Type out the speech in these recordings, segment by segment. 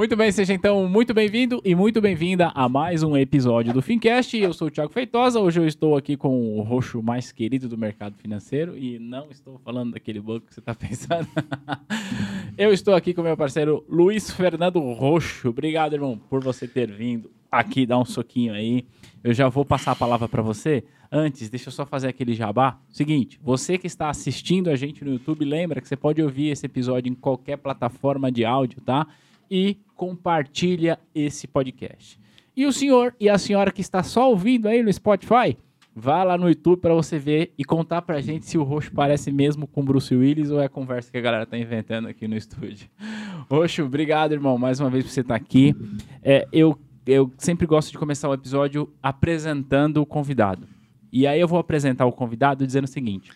Muito bem, seja então muito bem-vindo e muito bem-vinda a mais um episódio do Fincast. Eu sou o Thiago Feitosa, hoje eu estou aqui com o roxo mais querido do mercado financeiro e não estou falando daquele banco que você está pensando. eu estou aqui com meu parceiro Luiz Fernando Roxo. Obrigado, irmão, por você ter vindo aqui dar um soquinho aí. Eu já vou passar a palavra para você. Antes, deixa eu só fazer aquele jabá. Seguinte, você que está assistindo a gente no YouTube, lembra que você pode ouvir esse episódio em qualquer plataforma de áudio, tá? E compartilha esse podcast. E o senhor e a senhora que está só ouvindo aí no Spotify, vá lá no YouTube para você ver e contar pra gente se o Roxo parece mesmo com Bruce Willis ou é a conversa que a galera tá inventando aqui no estúdio. Roxo, obrigado, irmão, mais uma vez por você estar aqui. É, eu, eu sempre gosto de começar o episódio apresentando o convidado. E aí eu vou apresentar o convidado dizendo o seguinte: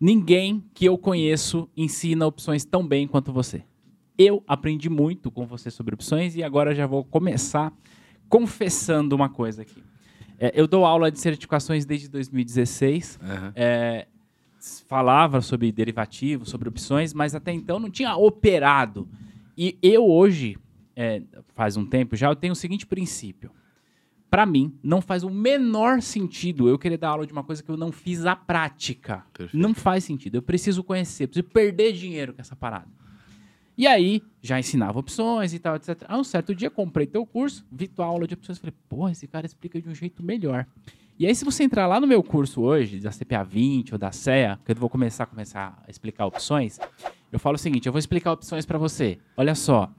Ninguém que eu conheço ensina opções tão bem quanto você. Eu aprendi muito com você sobre opções e agora já vou começar confessando uma coisa aqui. É, eu dou aula de certificações desde 2016. Uhum. É, falava sobre derivativos, sobre opções, mas até então não tinha operado. E eu hoje, é, faz um tempo já, eu tenho o seguinte princípio. Para mim, não faz o menor sentido eu querer dar aula de uma coisa que eu não fiz à prática. Perfeito. Não faz sentido. Eu preciso conhecer, preciso perder dinheiro com essa parada. E aí, já ensinava opções e tal, etc. Aí, um certo dia, comprei teu curso, vi tua aula de opções, falei, pô, esse cara explica de um jeito melhor. E aí, se você entrar lá no meu curso hoje, da CPA 20 ou da CEA, que eu vou começar, começar a explicar opções, eu falo o seguinte, eu vou explicar opções para você. Olha só,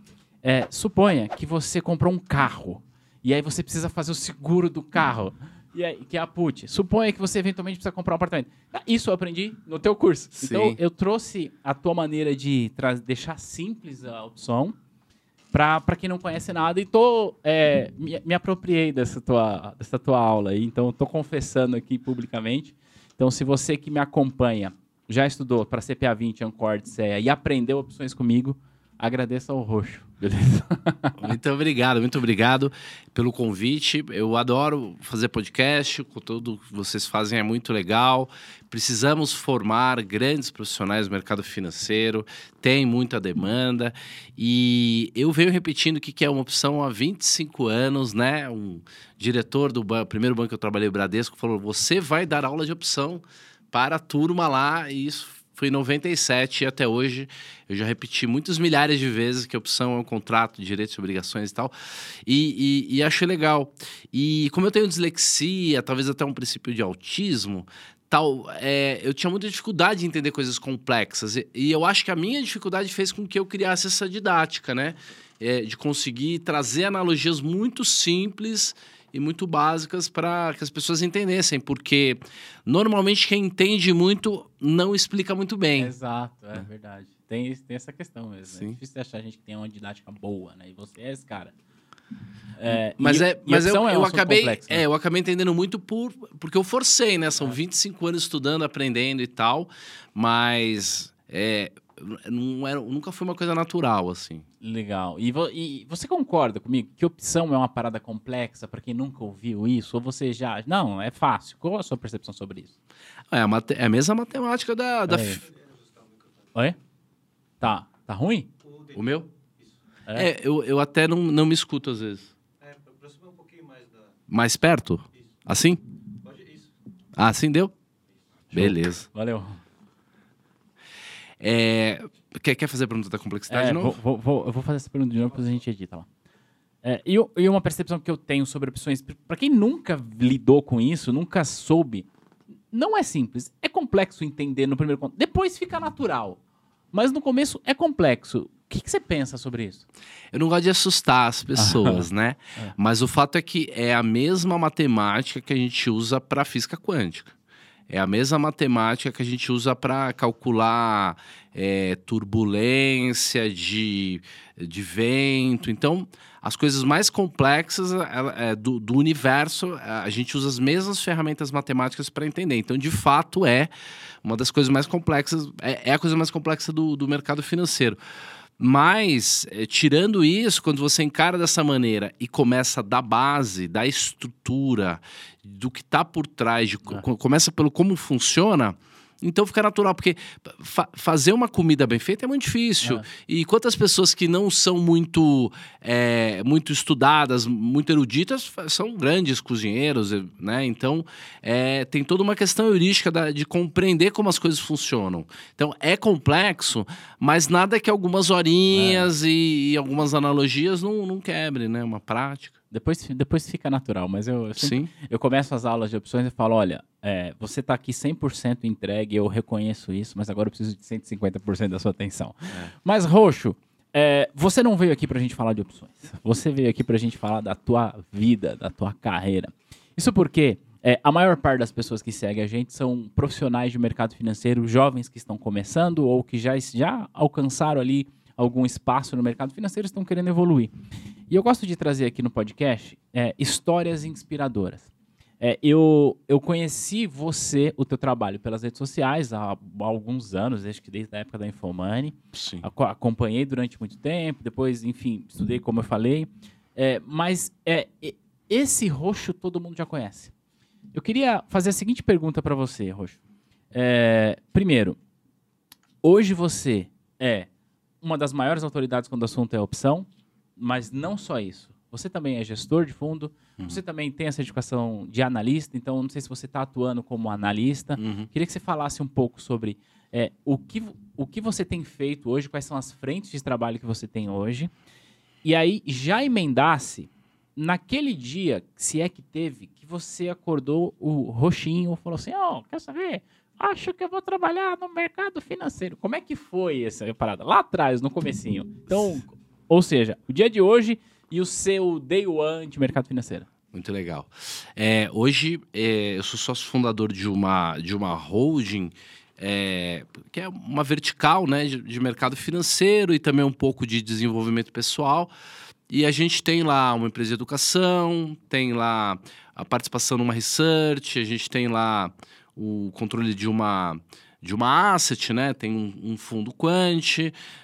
é, suponha que você comprou um carro, e aí você precisa fazer o seguro do carro. E aí, que é a put. Suponha que você eventualmente precisa comprar um apartamento. Ah, Isso eu aprendi no teu curso. Sim. Então, eu trouxe a tua maneira de deixar simples a opção para quem não conhece nada e tô, é, me, me apropriei dessa tua, dessa tua aula aí. Então, estou confessando aqui publicamente. Então, se você que me acompanha já estudou para CPA 20, Ancor, CEA e aprendeu opções comigo, agradeça ao roxo. Beleza? Muito obrigado, muito obrigado pelo convite. Eu adoro fazer podcast, o conteúdo que vocês fazem é muito legal. Precisamos formar grandes profissionais do mercado financeiro, tem muita demanda. E eu venho repetindo que que é uma opção há 25 anos, né? Um diretor do primeiro banco que eu trabalhei, o Bradesco, falou: você vai dar aula de opção para a turma lá, e isso foi em 97 e até hoje eu já repeti muitas milhares de vezes que a opção é um contrato direitos e obrigações e tal. E, e, e achei legal. E como eu tenho dislexia, talvez até um princípio de autismo, tal, é, eu tinha muita dificuldade de entender coisas complexas. E, e eu acho que a minha dificuldade fez com que eu criasse essa didática, né? É, de conseguir trazer analogias muito simples e muito básicas para que as pessoas entendessem, porque normalmente quem entende muito não explica muito bem. Exato, é verdade. Tem, tem essa questão mesmo. Sim. É difícil achar gente que tem uma didática boa, né? E você é esse cara. É, Mas, e- é, mas eu, é eu acabei, complexo, né? é, eu acabei entendendo muito por porque eu forcei, né? São 25 anos estudando, aprendendo e tal, mas é, não era, nunca foi uma coisa natural assim. Legal. E, vo- e você concorda comigo que opção é uma parada complexa para quem nunca ouviu isso? Ou você já. Não, é fácil. Qual a sua percepção sobre isso? É a, mate- é a mesma matemática da, da fi- Oi? Tá. Tá ruim? o meu. É? É, eu, eu até não, não me escuto às vezes. É, aproxima um pouquinho mais da. Mais perto? Assim? Pode isso. Ah, assim deu? Beleza. Valeu. É, quer, quer fazer a pergunta da complexidade É, de novo? vou, vou- eu vou fazer essa pergunta de novo, depois a gente edita lá. É, e, e uma percepção que eu tenho sobre opções, para quem nunca lidou com isso, nunca soube, não é simples. É complexo entender no primeiro contato. Depois fica natural. Mas no começo é complexo. O que, que você pensa sobre isso? Eu não gosto de assustar as pessoas, né? É. Mas o fato é que é a mesma matemática que a gente usa para física quântica. É a mesma matemática que a gente usa para calcular é, turbulência de, de vento. Então, as coisas mais complexas é, do, do universo, a gente usa as mesmas ferramentas matemáticas para entender. Então, de fato, é uma das coisas mais complexas, é, é a coisa mais complexa do, do mercado financeiro. Mas, eh, tirando isso, quando você encara dessa maneira e começa da base, da estrutura, do que está por trás, de, co- Ah. co- começa pelo como funciona, Então fica natural, porque fa- fazer uma comida bem feita é muito difícil. É. E quantas pessoas que não são muito, é, muito estudadas, muito eruditas, são grandes cozinheiros, né? Então é, tem toda uma questão heurística da- de compreender como as coisas funcionam. Então é complexo, mas nada que algumas horinhas e, e algumas analogias não, não quebre, né? Uma prática. Depois, depois fica natural, mas eu, eu sempre. Eu começo as aulas de opções e falo, olha, é, você está aqui 100% entregue, eu reconheço isso, mas agora eu preciso de 150% da sua atenção. Mas, Roxo, é, você não veio aqui para a gente falar de opções. Você veio aqui para a gente falar da tua vida, da tua carreira. Isso porque é, a maior parte das pessoas que seguem a gente são profissionais de mercado financeiro, jovens que estão começando ou que já, já alcançaram ali algum espaço no mercado financeiro estão querendo evoluir. E eu gosto de trazer aqui no podcast é, histórias inspiradoras. É, eu, eu conheci você, o teu trabalho, pelas redes sociais há, há alguns anos, acho que desde a época da Infomani. Sim. Aco- acompanhei durante muito tempo, depois, enfim, estudei como eu falei. É, mas é, esse roxo todo mundo já conhece. Eu queria fazer a seguinte pergunta para você, Roxo. É, primeiro, hoje você é uma das maiores autoridades quando o assunto é opção, mas não só isso. Você também é gestor de fundo, você também tem essa educação de analista, então não sei se você está atuando como analista. Uhum. Queria que você falasse um pouco sobre é, o, que, o que você tem feito hoje, quais são as frentes de trabalho que você tem hoje. E aí já emendasse naquele dia, se é que teve, que você acordou o roxinho e falou assim: Ó, quer saber? Acho que eu vou trabalhar no mercado financeiro. Como é que foi essa parada? Lá atrás, no comecinho. Então, ou seja, o dia de hoje e o seu day one de mercado financeiro. Muito legal. É, hoje é, eu sou sócio fundador de uma, de uma holding, é, que é uma vertical né, de, de mercado financeiro e também um pouco de desenvolvimento pessoal. E a gente tem lá uma empresa de educação, tem lá a participação numa research, a gente tem lá o controle de uma de uma asset, né? Tem um, um fundo quant,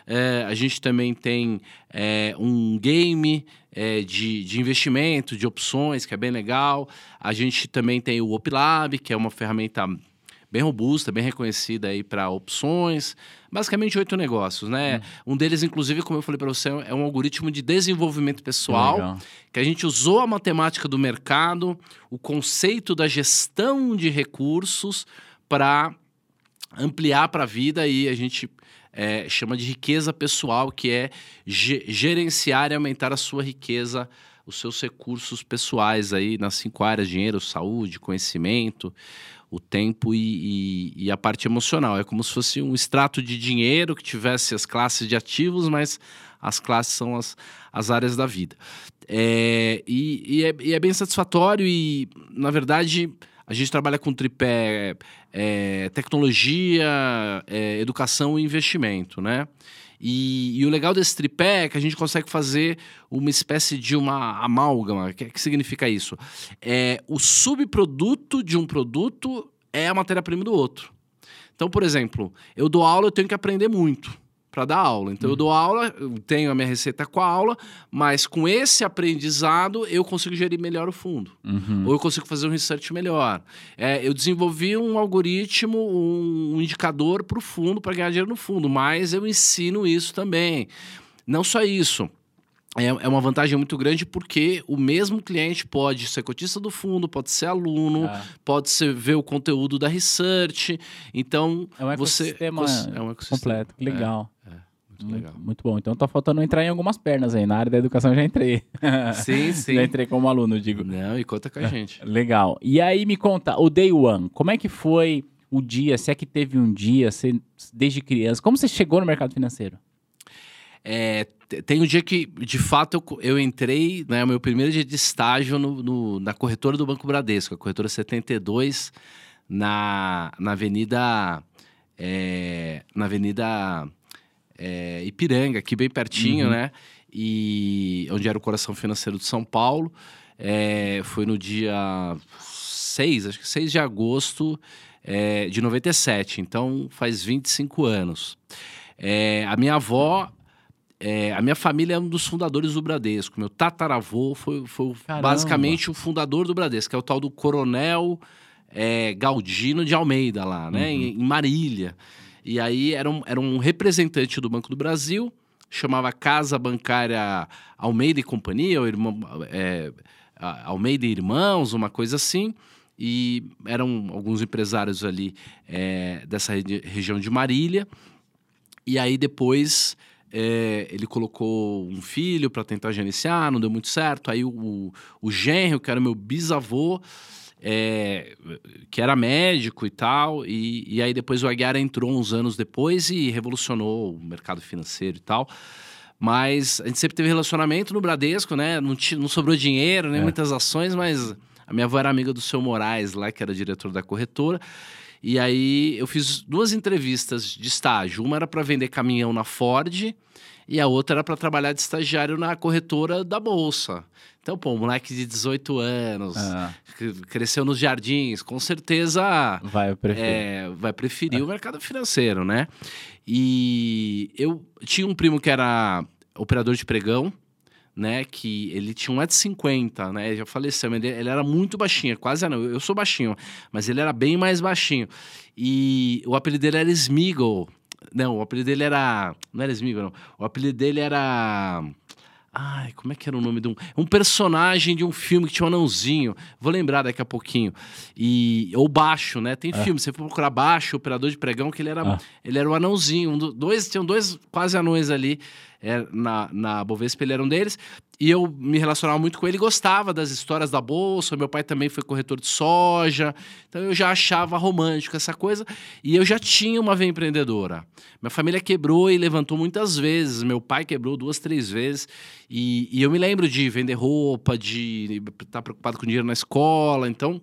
é, a gente também tem é, um game é, de, de investimento, de opções, que é bem legal. A gente também tem o OpLab, que é uma ferramenta bem robusta, bem reconhecida aí para opções. Basicamente oito negócios, né? Um deles, inclusive, como eu falei para você, é um algoritmo de desenvolvimento pessoal Legal. que a gente usou a matemática do mercado, o conceito da gestão de recursos para ampliar para a vida e a gente é, chama de riqueza pessoal, que é ge- gerenciar e aumentar a sua riqueza, os seus recursos pessoais aí nas cinco áreas: dinheiro, saúde, conhecimento, o tempo e, e- e a parte emocional. É como se fosse um extrato de dinheiro que tivesse as classes de ativos, mas as classes são as, as áreas da vida. É, e, é, e é bem satisfatório e, na verdade, a gente trabalha com tripé é, tecnologia, é, educação e investimento, né? E, e o legal desse tripé é que a gente consegue fazer uma espécie de uma amálgama. O que, que significa isso? É, o subproduto de um produto é a matéria-prima do outro. Então, por exemplo, eu dou aula, eu tenho que aprender muito para dar aula. Então, eu dou aula, eu tenho a minha receita com a aula, mas com esse aprendizado eu consigo gerir melhor o fundo. Uhum. Ou eu consigo fazer um research melhor. É, eu desenvolvi um algoritmo, um, um indicador para o fundo, para ganhar dinheiro no fundo, mas eu ensino isso também. Não só isso. É, é uma vantagem muito grande porque o mesmo cliente pode ser cotista do fundo, pode ser aluno, Ah, pode ser ver o conteúdo da research. Então, é um você ecossistema cons- é um ecossistema. completo. Que legal. Muito Muito, legal. muito bom. Então tá faltando entrar em algumas pernas aí. Na área da educação eu já entrei. Sim, sim. Já entrei como aluno, digo. Não, e conta com a gente. Legal. E aí me conta, o day one, como é que foi o dia? Se é que teve um dia, você, desde criança, como você chegou no mercado financeiro? É, te- tem um dia que, de fato, eu, eu entrei, né, meu primeiro dia de estágio no, no- na corretora do Banco Bradesco, a corretora 72, na, na Avenida. é, na Avenida é, Ipiranga, aqui bem pertinho, Uhum. né? E onde era o coração financeiro de São Paulo. É, foi no dia 6, acho que 6 de agosto é, de 97, então faz 25 anos. É, a minha avó, é, a minha família é um dos fundadores do Bradesco. Meu tataravô foi, foi basicamente o fundador do Bradesco, que é o tal do Coronel é, Galdino de Almeida lá, né? Uhum. Em, em Marília. E aí era um, era um representante do Banco do Brasil, chamava Casa Bancária Almeida e Companhia, ou irmão, é, Almeida e Irmãos, uma coisa assim. E eram alguns empresários ali é, dessa regi- região de Marília. E aí depois é, ele colocou um filho para tentar gerenciar, não deu muito certo. Aí o, o genro, que era meu bisavô, é, que era médico e tal, e, e aí depois o Aguiar entrou uns anos depois e revolucionou o mercado financeiro e tal. Mas a gente sempre teve relacionamento no Bradesco, né? Não, não sobrou dinheiro, nem É. muitas ações, mas a minha avó era amiga do seu Moraes lá, que era diretor da corretora. E aí eu fiz duas entrevistas de estágio. Uma era para vender caminhão na Ford e a outra era para trabalhar de estagiário na corretora da Bolsa. Então, pô, um moleque de 18 anos, Ah, cresceu nos jardins, com certeza vai, prefiro. é, vai preferir o mercado financeiro, né? E eu tinha um primo que era operador de pregão, né? Que ele tinha 1,50m, né? Já faleceu, ele, ele era muito baixinho, quase não. Eu sou baixinho, mas ele era bem mais baixinho. E o apelido dele era Smiggle. Não, o apelido dele era. Não era Smiggle, não. O apelido dele era. Ai, como é que era o nome de um. Um personagem de um filme que tinha um anãozinho. Vou lembrar daqui a pouquinho. E. Ou baixo, né? Tem filme, você for procurar baixo, operador de pregão, que ele era, Ah. ele era o anãozinho. Um do- dois, tinham dois quase anões ali é, na, na Bovespa, ele era um deles. E eu me relacionava muito com ele, gostava das histórias da Bolsa. Meu pai também foi corretor de soja. Então eu já achava romântico essa coisa. E eu já tinha uma veia empreendedora. Minha família quebrou e levantou muitas vezes. Meu pai quebrou duas, três vezes. E, e eu me lembro de vender roupa, de estar preocupado com dinheiro na escola. Então,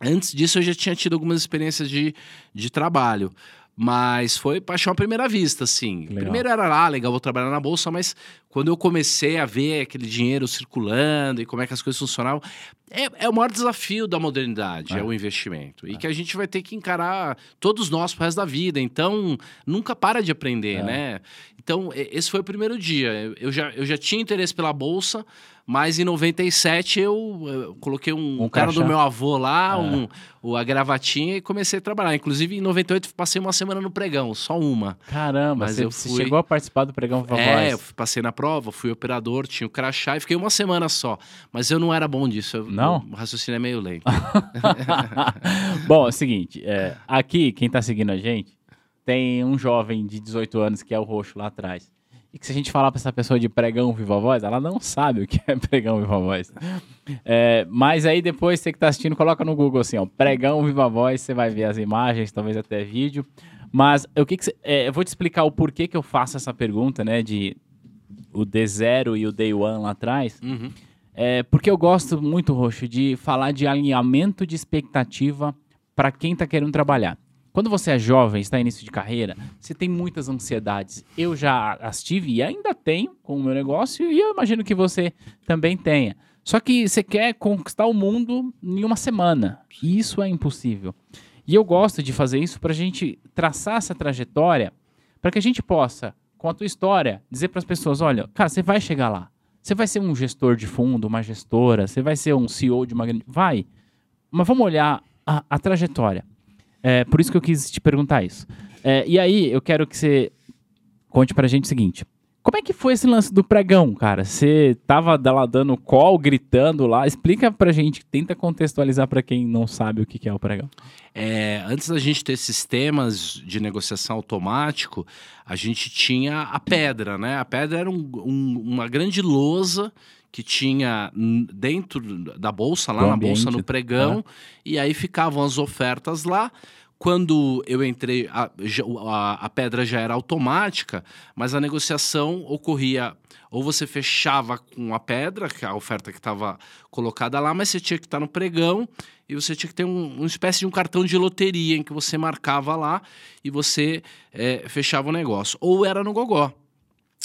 antes disso, eu já tinha tido algumas experiências de, de trabalho. Mas foi paixão à primeira vista, assim. Legal. Primeiro era lá, legal, vou trabalhar na bolsa, mas quando eu comecei a ver aquele dinheiro circulando e como é que as coisas funcionavam, é, é o maior desafio da modernidade, É. é, o investimento. E que a gente vai ter que encarar todos nós pro resto da vida. Então, nunca para de aprender, É. né? Então, esse foi o primeiro dia. Eu já, eu já tinha interesse pela bolsa, mas em 97 eu, eu coloquei um, Um cara crachá. do meu avô lá, É. um, o, a gravatinha, e comecei a trabalhar. Inclusive, em 98, passei uma semana no pregão, só uma. Caramba, Mas você, eu fui- chegou a participar do Pregão Viva É, Voz. eu passei na prova, fui operador, tinha o crachá e fiquei uma semana só. Mas eu não era bom disso. eu- Não? O raciocínio é meio lento. Bom, é o seguinte, é, aqui, quem tá seguindo a gente, tem um jovem de 18 anos que é o roxo lá atrás. E que se a gente falar pra essa pessoa de pregão viva voz, ela não sabe o que é pregão viva voz. É, mas aí depois, você que tá assistindo, coloca no Google assim, ó, pregão viva voz, você vai ver as imagens, talvez até vídeo. Mas o que, que você- é, eu vou te explicar o porquê que eu faço essa pergunta, né, de o D0 e o Day One lá atrás. Uhum. É, porque eu gosto muito, Roxo, de falar de alinhamento de expectativa para quem está querendo trabalhar. Quando você é jovem, está em início de carreira, você tem muitas ansiedades. Eu já as tive e ainda tenho com o meu negócio e eu imagino que você também tenha. Só que você quer conquistar o mundo em uma semana. E isso é impossível. E eu gosto de fazer isso para a gente traçar essa trajetória, para que a gente possa, com a tua história, dizer para as pessoas: olha, cara, você vai chegar lá. Você vai ser um gestor de fundo, uma gestora, você vai ser um CEO de uma grande. Vai. Mas vamos olhar a, a trajetória. É, por isso que eu quis te perguntar isso. É, e aí, eu quero que você conte pra gente o seguinte. Como é que foi esse lance do pregão, cara? Você tava lá dando call, gritando lá. Explica pra gente, tenta contextualizar pra quem não sabe o que que é o pregão. É, antes da gente ter sistemas de negociação automático, a gente tinha a pedra, né? A pedra era um- um- uma grande lousa que tinha dentro da bolsa, lá Do na ambiente, bolsa no pregão, e aí ficavam as ofertas lá. Quando eu entrei, a, a- a pedra já era automática, mas a negociação ocorria ou você fechava com a pedra, que é a oferta que estava colocada lá, mas você tinha que estar no pregão e você tinha que ter um- uma espécie de um cartão de loteria em que você marcava lá e você eh, fechava o negócio. Ou era no gogó.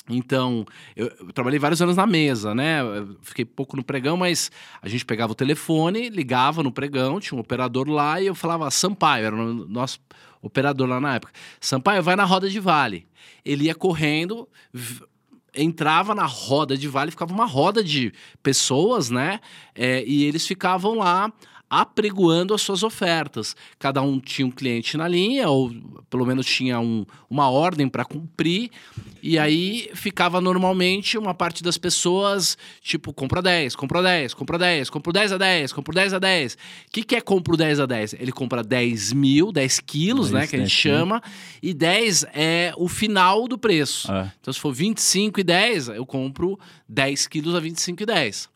Então, eu, eu trabalhei vários anos na mesa, né? Eu fiquei pouco no pregão, mas a gente pegava o telefone, ligava no pregão, tinha um operador lá e eu falava Sampaio, era o nosso operador lá na época. Sampaio, vai na roda de vale. Ele ia correndo, entrava na roda de vale, ficava uma roda de pessoas, né? É, e eles ficavam lá apregoando as suas ofertas. Cada um tinha um cliente na linha, ou pelo menos tinha um, uma ordem para cumprir, e aí ficava normalmente uma parte das pessoas, tipo, compra 10, compra 10, compra 10, compra 10 a 10, compra 10 a 10. O que, que é compra 10 a 10? Ele compra 10 mil, 10 quilos, né, Isso, que a gente 10 quilos. chama, e 10 é o final do preço. É. Então, se for 25 e 10, eu compro 10 quilos a 25 e 10.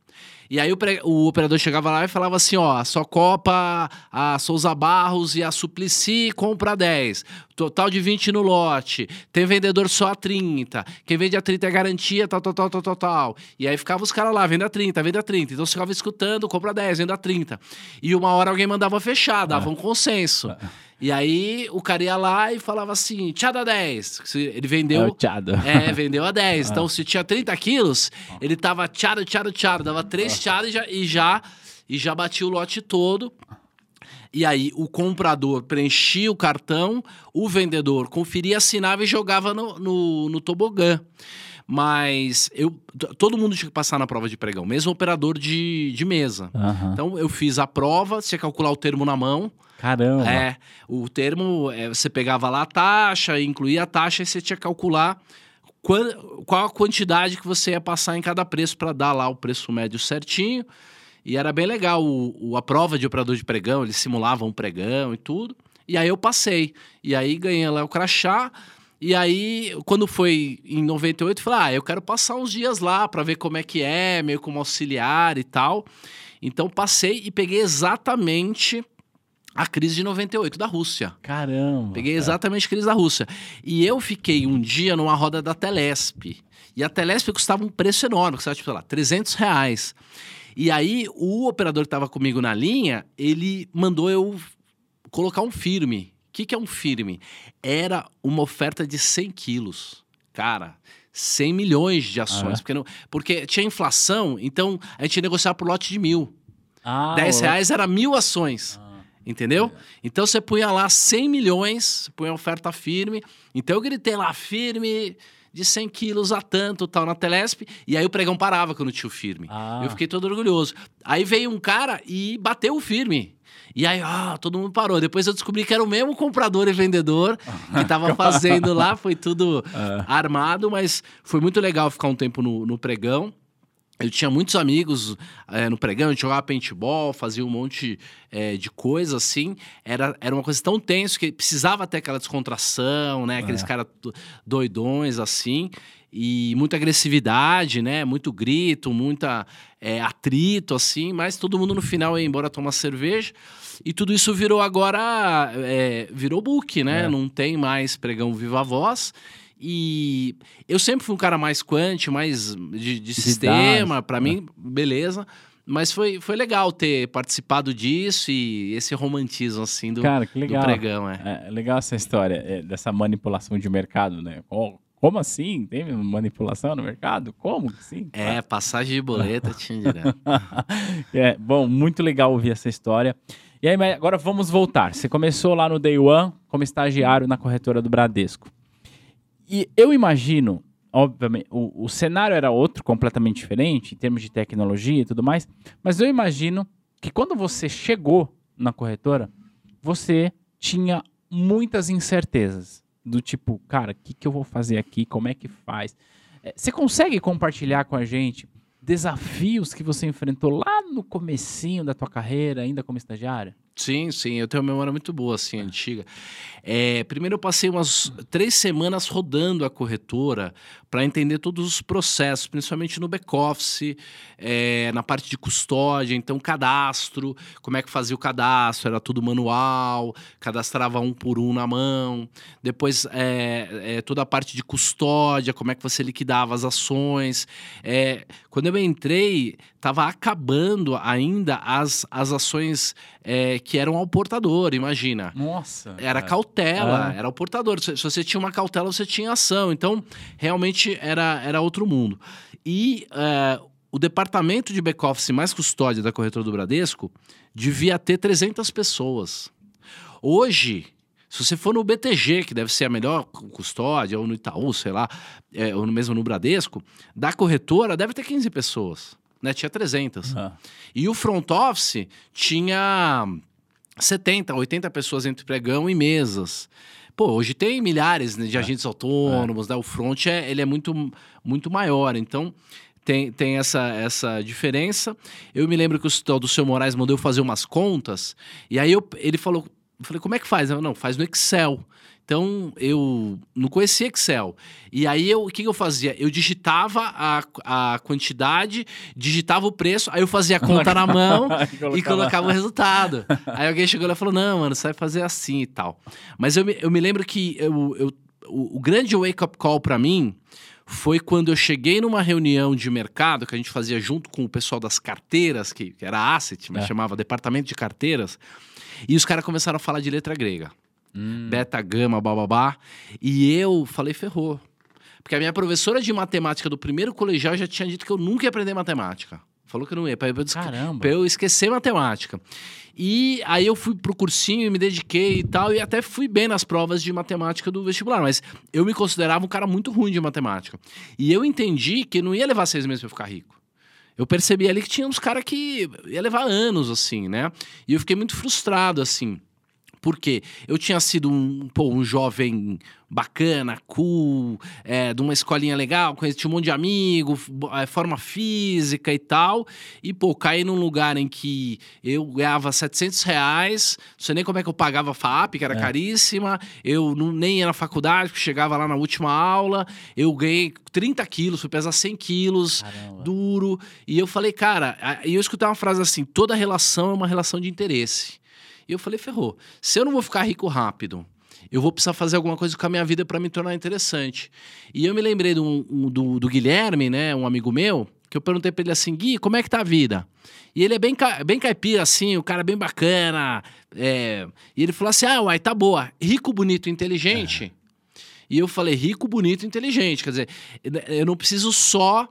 E aí o, pre- o operador chegava lá e falava assim, ó, a Copa, a Souza Barros e a Suplicy compra 10. Total de 20 no lote. Tem vendedor só a 30. Quem vende a 30 é garantia, tal, tal, tal, tal, tal, tal. E aí ficava os caras lá, vende a 30, vende a 30. Então você ficava escutando, compra 10, vende a 30. E uma hora alguém mandava fechar, dava um consenso. E aí o cara ia lá e falava assim, tchá da 10. Se Ele É vendeu... o tchado. É, vendeu a 10. Então, se tinha 30 quilos, ele tava tchado, tchado, tchado. Dava três tchados e já, e, já, e já batia o lote todo. E aí, o comprador preenchia o cartão, o vendedor conferia, assinava e jogava no, no, no tobogã. Mas eu, todo mundo tinha que passar na prova de pregão, mesmo operador de, de mesa. Aham. Então, eu fiz a prova, você ia calcular o termo na mão. Caramba. É, o termo, é, você pegava lá a taxa, incluía a taxa e você tinha que calcular qual a quantidade que você ia passar em cada preço para dar lá o preço médio certinho. E era bem legal o, o- a prova de operador de pregão, eles simulavam um pregão e tudo. E aí eu passei. E aí ganhei lá o crachá. E aí, quando foi em 98, eu falei: ah, eu quero passar uns dias lá para ver como é que é, meio como auxiliar e tal. Então passei e peguei exatamente a crise de 98 da Rússia. Caramba. Peguei cara. exatamente a crise da Rússia. E eu fiquei um dia numa roda da Telesp. E a Telesp custava um preço enorme, custava, tipo, sei lá, 300 reais. E aí, o operador que estava comigo na linha, ele mandou eu colocar um firme. O que, que é um firme? Era uma oferta de 100 quilos. Cara, 100 milhões de ações. Ah, é? porque, não- porque tinha inflação, então a gente ia negociar por lote de mil. Ah, 10 o- reais era mil ações. Ah. Entendeu? Então você punha lá 100 milhões, punha oferta firme. Então eu gritei lá, firme de 100 quilos a tanto, tal, na Telesp. E aí o pregão parava quando tinha o firme. Ah. Eu fiquei todo orgulhoso. Aí veio um cara e bateu o firme. E aí, ah, todo mundo parou. Depois eu descobri que era o mesmo comprador e vendedor que tava fazendo lá. Foi tudo Ah. armado, mas foi muito legal ficar um tempo no, no pregão. Eu tinha muitos amigos eh, no pregão, a gente jogava paintball, fazia um monte eh, de coisa assim. Era, era uma coisa tão tenso que precisava ter aquela descontração, né? Aqueles É. caras do- doidões assim. E muita agressividade, né? Muito grito, muita eh, atrito, assim. Mas todo mundo no final ia embora tomar cerveja. E tudo isso virou agora... virou book, né? É. Não tem mais pregão viva voz. E eu sempre fui um cara mais quant, mais de, de sistema, para mim, beleza. Mas foi, foi legal ter participado disso e esse romantismo, assim, do, Cara, que do legal. pregão, é. É é legal essa história é, dessa manipulação de mercado, né? Oh, como assim? Tem manipulação no mercado? Como que sim? É, passagem de boleta tinha. É, bom, muito legal ouvir essa história. E aí, agora vamos voltar. Você começou lá no Day One como estagiário na corretora do Bradesco. E eu imagino, obviamente, o, o cenário era outro, completamente diferente, em termos de tecnologia e tudo mais, mas eu imagino que quando você chegou na corretora, você tinha muitas incertezas. Do tipo, cara, o que, que eu vou fazer aqui? Como é que faz? É, Você consegue compartilhar com a gente desafios que você enfrentou lá no comecinho da tua carreira, ainda como estagiário? Sim, sim, eu tenho uma memória muito boa, assim, antiga. É, primeiro eu passei umas três semanas rodando a corretora para entender todos os processos, principalmente no back-office, é, na parte de custódia, então cadastro, como é que fazia o cadastro, era tudo manual, cadastrava um por um na mão. Depois é, é, toda a parte de custódia, como é que você liquidava as ações. É, quando eu entrei, estava acabando ainda as, as ações é, que eram ao portador, imagina. Nossa. Era cara. cautela, Ah. era o portador. Se, se você tinha uma cautela, você tinha ação. Então, realmente era, era outro mundo. E é, o departamento de back-office mais custódia da corretora do Bradesco devia ter 300 pessoas. Hoje, se você for no BTG, que deve ser a melhor custódia, ou no Itaú, sei lá, é, ou mesmo no Bradesco, da corretora deve ter 15 pessoas. Né? Tinha 300. Ah, E o front office tinha 70, 80 pessoas entre pregão e mesas. Pô, hoje tem milhares né, de agentes autônomos, né? O front é, ele é muito, muito maior. Então, tem, tem essa, essa diferença. Eu me lembro que o do seu Moraes mandou eu fazer umas contas. E aí eu- ele falou, eu falei, como é que faz? Eu, não, faz no Excel. Então, eu não conhecia Excel. E aí, eu, o que, que eu fazia? Eu digitava a, a quantidade, digitava o preço, aí eu fazia a conta na mão e colocava o resultado. Aí alguém chegou lá e falou: Não, mano, você vai fazer assim e tal. Mas eu me, eu me lembro que eu, eu- o, o grande wake-up call pra mim foi quando eu cheguei numa reunião de mercado que a gente fazia junto com o pessoal das carteiras, que, que era Asset, mas É. chamava Departamento de Carteiras, e os caras começaram a falar de letra grega. Hum, Beta, gama, bababá. E eu falei, ferrou. Porque a minha professora de matemática do primeiro colegial já tinha dito que eu nunca ia aprender matemática. Falou que eu não ia. Pra eu, Caramba. pra eu esquecer matemática. E aí eu fui pro cursinho e me dediquei e tal, e até fui bem nas provas de matemática do vestibular, mas eu me considerava um cara muito ruim de matemática. E eu entendi que não ia levar seis meses pra eu ficar rico. Eu percebi ali que tinha uns caras que ia levar anos, assim, né? E eu fiquei muito frustrado, assim. Porque eu tinha sido um, pô, um jovem bacana, cool, é, de uma escolinha legal, conheci um monte de amigo, é, forma física e tal. E, pô, caí num lugar em que eu ganhava 700 reais, não sei nem como é que eu pagava a FAP, que era É. caríssima. Eu não, nem ia na faculdade, porque chegava lá na última aula. Eu ganhei 30 quilos, fui pesar 100 quilos Caramba. duro. E eu falei, cara, e eu escutei uma frase assim: toda relação é uma relação de interesse. E eu falei, ferrou. Se eu não vou ficar rico rápido, eu vou precisar fazer alguma coisa com a minha vida para me tornar interessante. E eu me lembrei do, do, do Guilherme, né, um amigo meu, que eu perguntei para ele assim, Gui, como é que tá a vida? E ele é bem, bem caipira, assim, o cara bem bacana. é, E ele falou assim: ah, uai, tá boa. Rico, bonito, inteligente. E eu falei, rico, bonito, inteligente. Quer dizer, eu não preciso só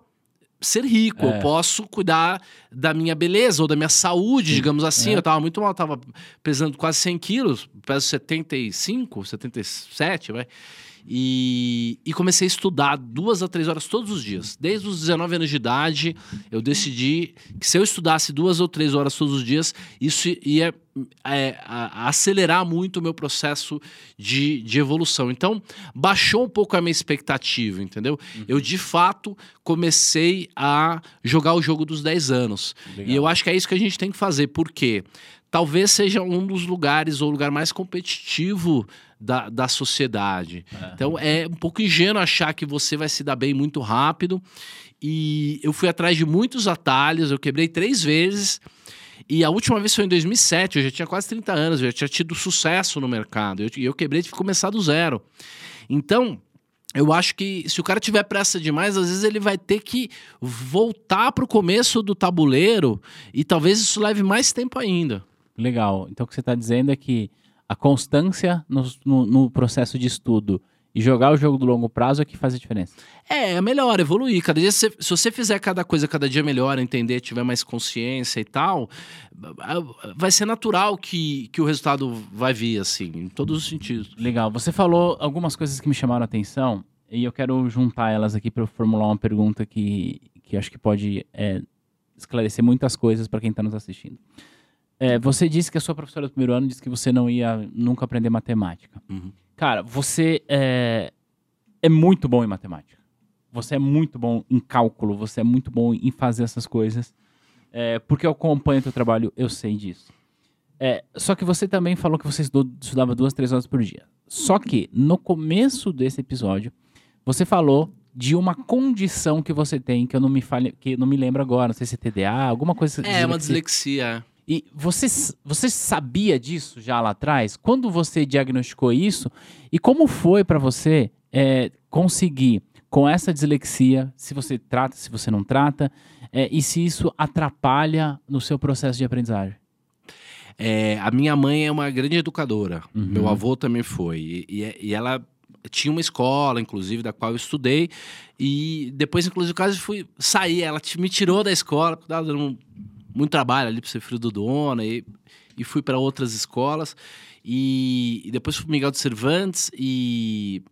ser rico, É. eu posso cuidar da minha beleza ou da minha saúde, digamos assim. É. Eu tava muito mal, tava pesando quase 100 quilos, peso 75, 77, vai. E, e comecei a estudar duas a três horas todos os dias. Desde os 19 anos de idade, eu decidi que se eu estudasse duas ou três horas todos os dias, isso ia é, a- acelerar muito o meu processo de, de evolução. Então, baixou um pouco a minha expectativa, entendeu? Eu, de fato, comecei a jogar o jogo dos 10 anos. Legal. E eu acho que é isso que a gente tem que fazer, porque talvez seja um dos lugares ou o lugar mais competitivo da, da sociedade. É. Então é um pouco ingênuo achar que você vai se dar bem muito rápido. E eu fui atrás de muitos atalhos, eu quebrei três vezes. E a última vez foi em 2007, eu já tinha quase 30 anos, eu já tinha tido sucesso no mercado. Eu- E eu, quebrei e tive que começar do zero. Então, eu acho que se o cara tiver pressa demais, às vezes ele vai ter que voltar para o começo do tabuleiro e talvez isso leve mais tempo ainda. Legal. Então o que você está dizendo é que a constância no, no- no processo de estudo e jogar o jogo do longo prazo é que faz a diferença. É, é melhor evoluir. Cada dia, se, se você fizer cada coisa cada dia melhor, entender, tiver mais consciência e tal, vai ser natural que, que o resultado vai vir, assim, em todos os sentidos. Legal. Você falou algumas coisas que me chamaram a atenção e eu quero juntar elas aqui para formular uma pergunta que, que acho que pode é, esclarecer muitas coisas para quem está nos assistindo. É, você disse que a sua professora do primeiro ano disse que você não ia nunca aprender matemática. Uhum. Cara, você é, é muito bom em matemática. Você é muito bom em cálculo, você é muito bom em fazer essas coisas. É, porque eu acompanho o teu trabalho, eu sei disso. É, só que você também falou que você estudava duas, três horas por dia. Só que no começo desse episódio, você falou de uma condição que você tem, que eu não me fale, que não me lembro agora, não sei se é TDA, alguma coisa. É, uma dislexia. E você, você sabia disso já lá atrás? Quando você diagnosticou isso? E como foi para você é, conseguir, com essa dislexia, se você trata, se você não trata, é, e se isso atrapalha no seu processo de aprendizagem? É, a minha mãe é uma grande educadora. Uhum. Meu avô também foi. E, e- ela tinha uma escola, inclusive, da qual eu estudei. E depois, inclusive, quase fui sair. Ela me tirou da escola, porque estava dando um- muito trabalho ali para ser filho do dono. E, e fui para outras escolas. E, e depois fui Miguel de Cervantes. E,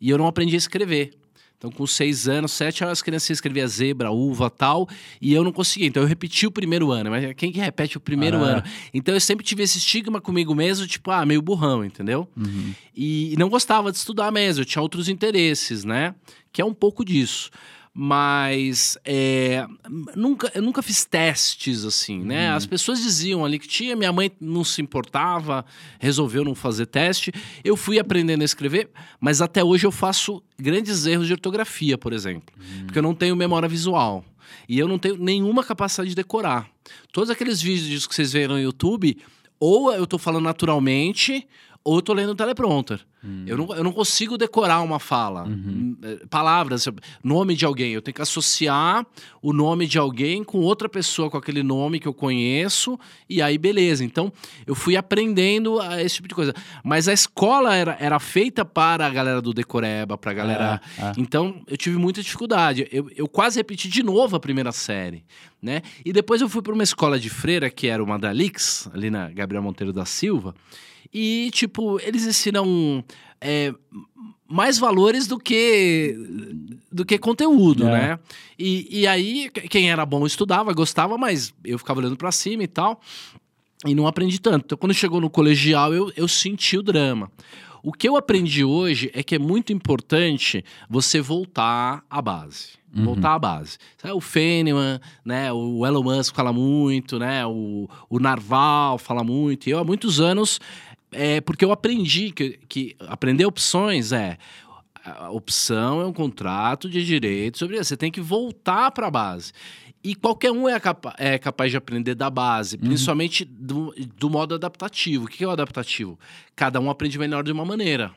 e eu não aprendi a escrever. Então, Então, com seis anos, sete anos, as crianças escreviam zebra, uva tal, e eu não conseguia. Então, eu repeti o primeiro ano. Mas quem que repete o primeiro Ah. ano? Então, eu sempre tive esse estigma comigo mesmo, tipo, ah, meio burrão, entendeu? Uhum. E não gostava de estudar mesmo, eu tinha outros interesses, né? Que é um pouco disso. Mas é, nunca, eu nunca fiz testes assim, né? As pessoas diziam ali que tinha, minha mãe não se importava, resolveu não fazer teste. Eu fui aprendendo a escrever, mas até hoje eu faço grandes erros de ortografia, por exemplo, porque eu não tenho memória visual. E eu não tenho nenhuma capacidade de decorar. Todos aqueles vídeos que vocês veem no YouTube, ou eu tô falando naturalmente, ou eu tô lendo o teleprompter. Eu, não, eu não consigo decorar uma fala. Hum, eh, Palavras, nome de alguém. Eu tenho que associar o nome de alguém com outra pessoa com aquele nome que eu conheço, e aí beleza. Então, eu fui aprendendo a esse tipo de coisa. Mas a escola era, era feita para a galera do Decoreba, pra galera. Ah, ah. Então, eu tive muita dificuldade. Eu, eu quase repeti de novo a primeira série, né? E depois eu fui para uma escola de freira, que era uma da Lix, ali na Gabriel Monteiro da Silva. E, tipo, eles ensinam é, mais valores do que do que conteúdo, É. né? E, e aí, que- quem era bom estudava, gostava, mas eu ficava olhando para cima e tal. E não aprendi tanto. Então, quando chegou no colegial, eu, eu senti o drama. O que eu aprendi hoje é que é muito importante você voltar à base. Uhum. Voltar à base. O Feynman, né? O Elon Musk fala muito, né? O, o Narval fala muito. E eu há muitos anos, é, porque eu aprendi que, que aprender opções é a opção é um contrato de direito sobre você tem que voltar para a base. E qualquer um é, capa- é capaz de aprender da base, principalmente do, do modo adaptativo. O que é o adaptativo? Cada um aprende melhor de uma maneira.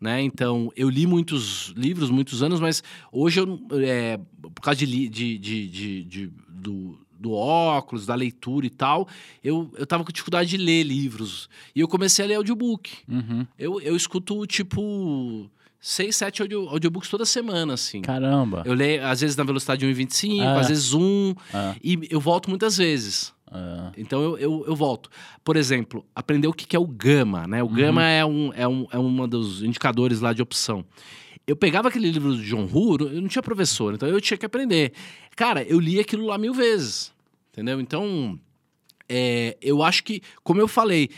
Né? Então, eu li muitos livros, muitos anos, mas hoje, eu, é, por causa de, de, de- de- do, do óculos, da leitura e tal, eu, eu tava com dificuldade de ler livros. E eu comecei a ler audiobook. Uhum. Eu, eu escuto, tipo, seis, sete audio, audiobooks toda semana, assim. Caramba. Eu leio, às vezes, na velocidade 1,25, Ah. às vezes 1, Ah, e eu volto muitas vezes. ah. Então, eu, eu, eu volto. Por exemplo, aprender o que que é o gama, né? O gama é, um, é, um, é um dos indicadores lá de opção. Eu pegava aquele livro do John Hu, eu não tinha professor, então eu tinha que aprender. Cara, eu li aquilo lá mil vezes, entendeu? Então, é, eu acho que, como eu falei,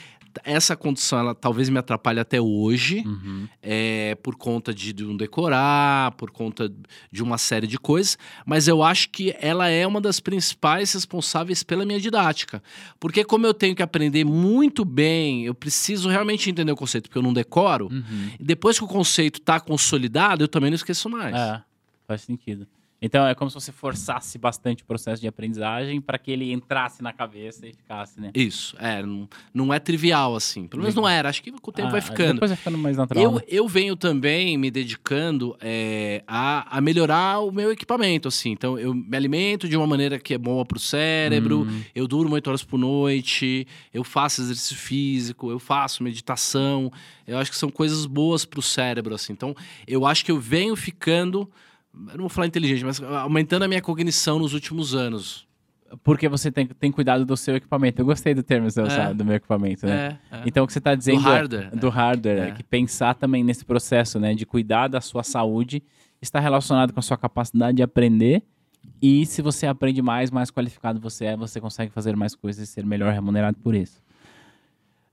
essa condição, ela talvez me atrapalhe até hoje, Uhum. é, por conta de, de não decorar, por conta de uma série de coisas, mas eu acho que ela é uma das principais responsáveis pela minha didática. Porque como eu tenho que aprender muito bem, eu preciso realmente entender o conceito, porque eu não decoro, Uhum. depois que o conceito está consolidado, eu também não esqueço mais. É, faz sentido. Então é como se você forçasse bastante o processo de aprendizagem para que ele entrasse na cabeça e ficasse, né? Isso, é, não, não é trivial assim. Pelo menos não era, acho que com o tempo Ah, vai ficando. Depois vai ficando mais natural. Eu, né? eu venho também me dedicando é, a, a melhorar o meu equipamento, assim. Então, eu me alimento de uma maneira que é boa pro cérebro, Hum. eu durmo oito horas por noite, eu faço exercício físico, eu faço meditação. Eu acho que são coisas boas pro cérebro, assim. Então, eu acho que eu venho ficando... Não vou falar inteligente, mas aumentando a minha cognição nos últimos anos. Porque você tem, tem cuidado do seu equipamento. Eu gostei do termo seu, É. do meu equipamento, né? É, é. Então o que você está dizendo é- hardware, do hardware, é. É. que pensar também nesse processo, né, de cuidar da sua saúde, está relacionado com a sua capacidade de aprender. E se você aprende mais, mais qualificado você é, você consegue fazer mais coisas e ser melhor remunerado por isso.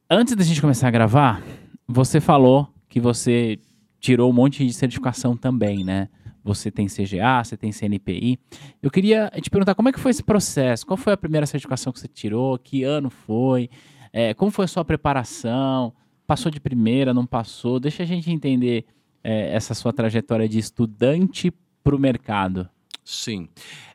Antes da gente começar a gravar, você falou que você tirou um monte de certificação também, né? Você tem CGA, você tem CNPI. Eu queria te perguntar como é que foi esse processo? Qual foi a primeira certificação que você tirou? Que ano foi? É, como foi a sua preparação? Passou de primeira, não passou? Deixa a gente entender é, essa sua trajetória de estudante para o mercado. Sim.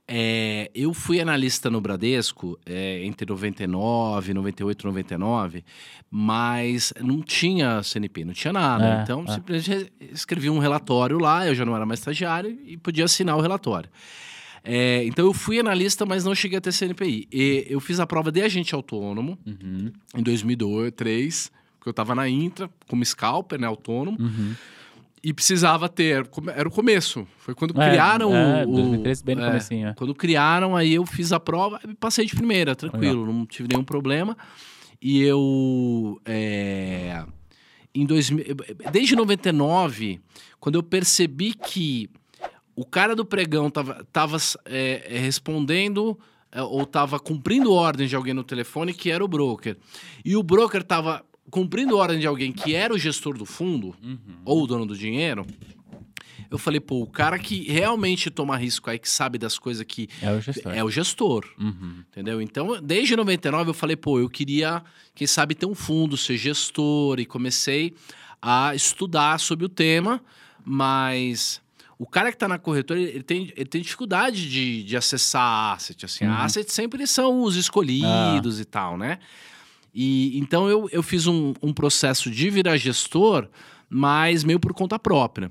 É, eu fui analista no Bradesco é, entre 99, 98, 99, mas não tinha CNP, não tinha nada. É, então, é. simplesmente escrevi um relatório lá, eu já não era mais estagiário e podia assinar o relatório. É, então, eu fui analista, mas não cheguei a ter CNPI. E eu fiz a prova de agente autônomo Uhum, em 2003, porque eu estava na Intra, como scalper, né, autônomo, uhum. E precisava ter. Era o começo. Foi quando É, criaram é, o. 2013, bem no é, comecinho, é. Quando criaram, aí eu fiz a prova e passei de primeira, tranquilo, não tive nenhum problema. E eu. é, em 2000, desde 99, quando eu percebi que o cara do pregão tava, tava é, é, respondendo é, ou tava cumprindo ordem de alguém no telefone que era o broker. E o broker tava cumprindo ordem de alguém que era o gestor do fundo Uhum. ou o dono do dinheiro. Eu falei, pô, o cara que realmente toma risco aí, que sabe das coisas que É o gestor. é o gestor. Uhum. Entendeu? Então, desde 99 eu falei, pô, eu queria, quem sabe, ter um fundo, ser gestor, e comecei a estudar sobre o tema, mas o cara que está na corretora, ele tem, ele tem dificuldade de, de acessar asset, assim, Uhum. asset sempre são os escolhidos e tal, né? E então eu, eu fiz um, um processo de virar gestor, mas meio por conta própria.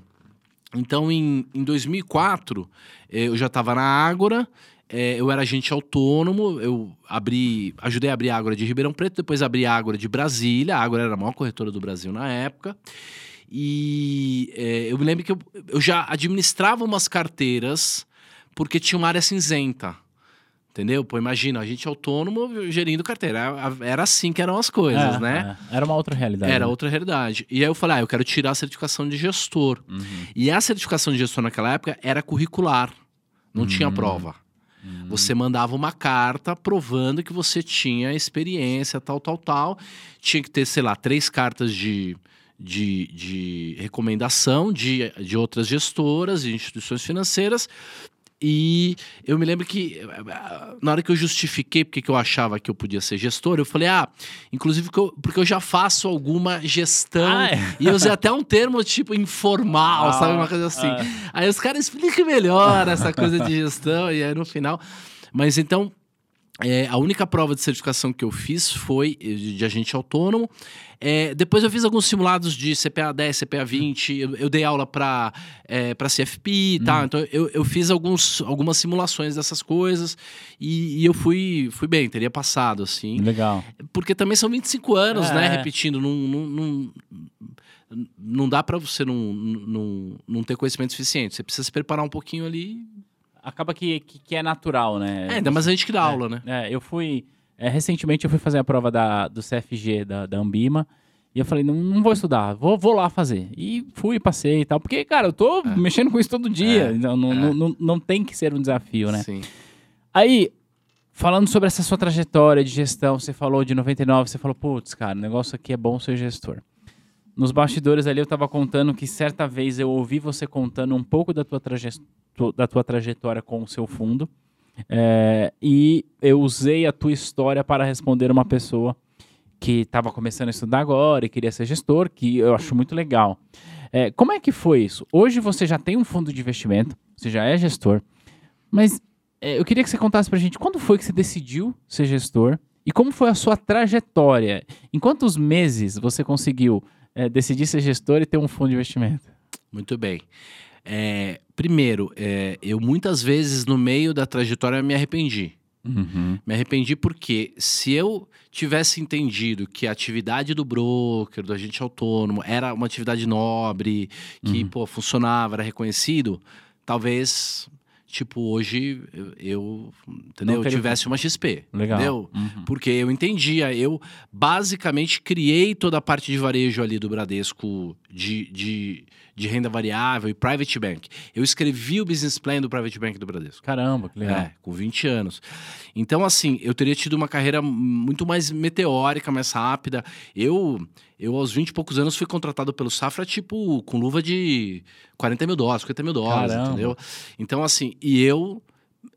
Então, em, em 2004, eh, eu já estava na Ágora, eh, eu era agente autônomo, eu abri, ajudei a abrir a Ágora de Ribeirão Preto, depois abri a Ágora de Brasília, a Ágora era a maior corretora do Brasil na época. E eh, eu me lembro que eu, eu já administrava umas carteiras porque tinha uma área cinzenta. Entendeu? Pô, imagina, a gente autônomo gerindo carteira. Era- assim que eram as coisas, É, né? é. Era uma outra realidade. Era né? outra realidade. E aí eu falei, ah, eu quero tirar a certificação de gestor. Uhum. E a certificação de gestor naquela época era curricular, não tinha Hum. prova. Você mandava uma carta provando que você tinha experiência, tal, tal, tal. Tinha que ter, sei lá, três cartas de, de, de recomendação de, de outras gestoras e instituições financeiras. E eu me lembro que, na hora que eu justifiquei porque que eu achava que eu podia ser gestor, eu falei, ah, inclusive que eu- porque eu já faço alguma gestão. Ah, é? E eu usei até um termo tipo informal, Ah, sabe? Uma coisa assim. ah. Aí os caras explicam melhor essa coisa de gestão, e aí no final. Mas então, é, a única prova de certificação que eu fiz foi de, de agente autônomo. É, depois eu fiz alguns simulados de CPA 10, CPA 20, eu, eu dei aula para é, para CFP e tal. Então eu, eu fiz alguns, algumas simulações dessas coisas e, e eu fui, fui bem, teria passado, assim. Legal. Porque também são 25 anos, É. né? Repetindo, não, não, não, não dá para você não, não, não ter conhecimento suficiente. Você precisa se preparar um pouquinho ali. Acaba que, que, que é natural, né? É, ainda mais a gente que dá aula, né? É, eu fui. é, recentemente eu fui fazer a prova da, do CFG da, da Ambima. E eu falei, não, não vou estudar, vou, vou lá fazer. E fui, passei e tal. Porque, cara, eu tô mexendo com isso todo dia. É, Então, não, é. não, não, não tem que ser um desafio, né? Sim. Aí, falando sobre essa sua trajetória de gestão, você falou de 99, você falou, putz, cara, o negócio aqui é bom ser gestor. Nos bastidores ali eu tava contando que certa vez eu ouvi você contando um pouco da tua, traje- da tua trajetória com o seu fundo. é, e eu usei a tua história para responder uma pessoa que estava começando a estudar agora e queria ser gestor, que eu acho muito legal. É, como é que foi isso? Hoje você já tem um fundo de investimento, você já é gestor, mas é, eu queria que você contasse pra gente quando foi que você decidiu ser gestor e como foi a sua trajetória. Em quantos meses você conseguiu é, decidir ser gestor e ter um fundo de investimento? Muito bem. É, primeiro, é, eu muitas vezes no meio da trajetória me arrependi. Me arrependi porque se eu tivesse entendido que a atividade do broker, do agente autônomo, era uma atividade nobre, que Uhum. pô, funcionava, era reconhecido, talvez, tipo, hoje eu, eu, entendeu? Não teria- tivesse uma XP. Legal. Entendeu? Uhum. Porque eu entendia, eu basicamente criei toda a parte de varejo ali do Bradesco de, de, de renda variável e private bank. Eu escrevi o business plan do private bank do Bradesco. Caramba, que legal. É, com 20 anos. Então, assim, eu teria tido uma carreira muito mais meteórica, mais rápida. Eu, eu aos 20 e poucos anos, fui contratado pelo Safra, tipo, com luva de 40 mil dólares, 50 mil dólares, Caramba. entendeu? Então, assim, e eu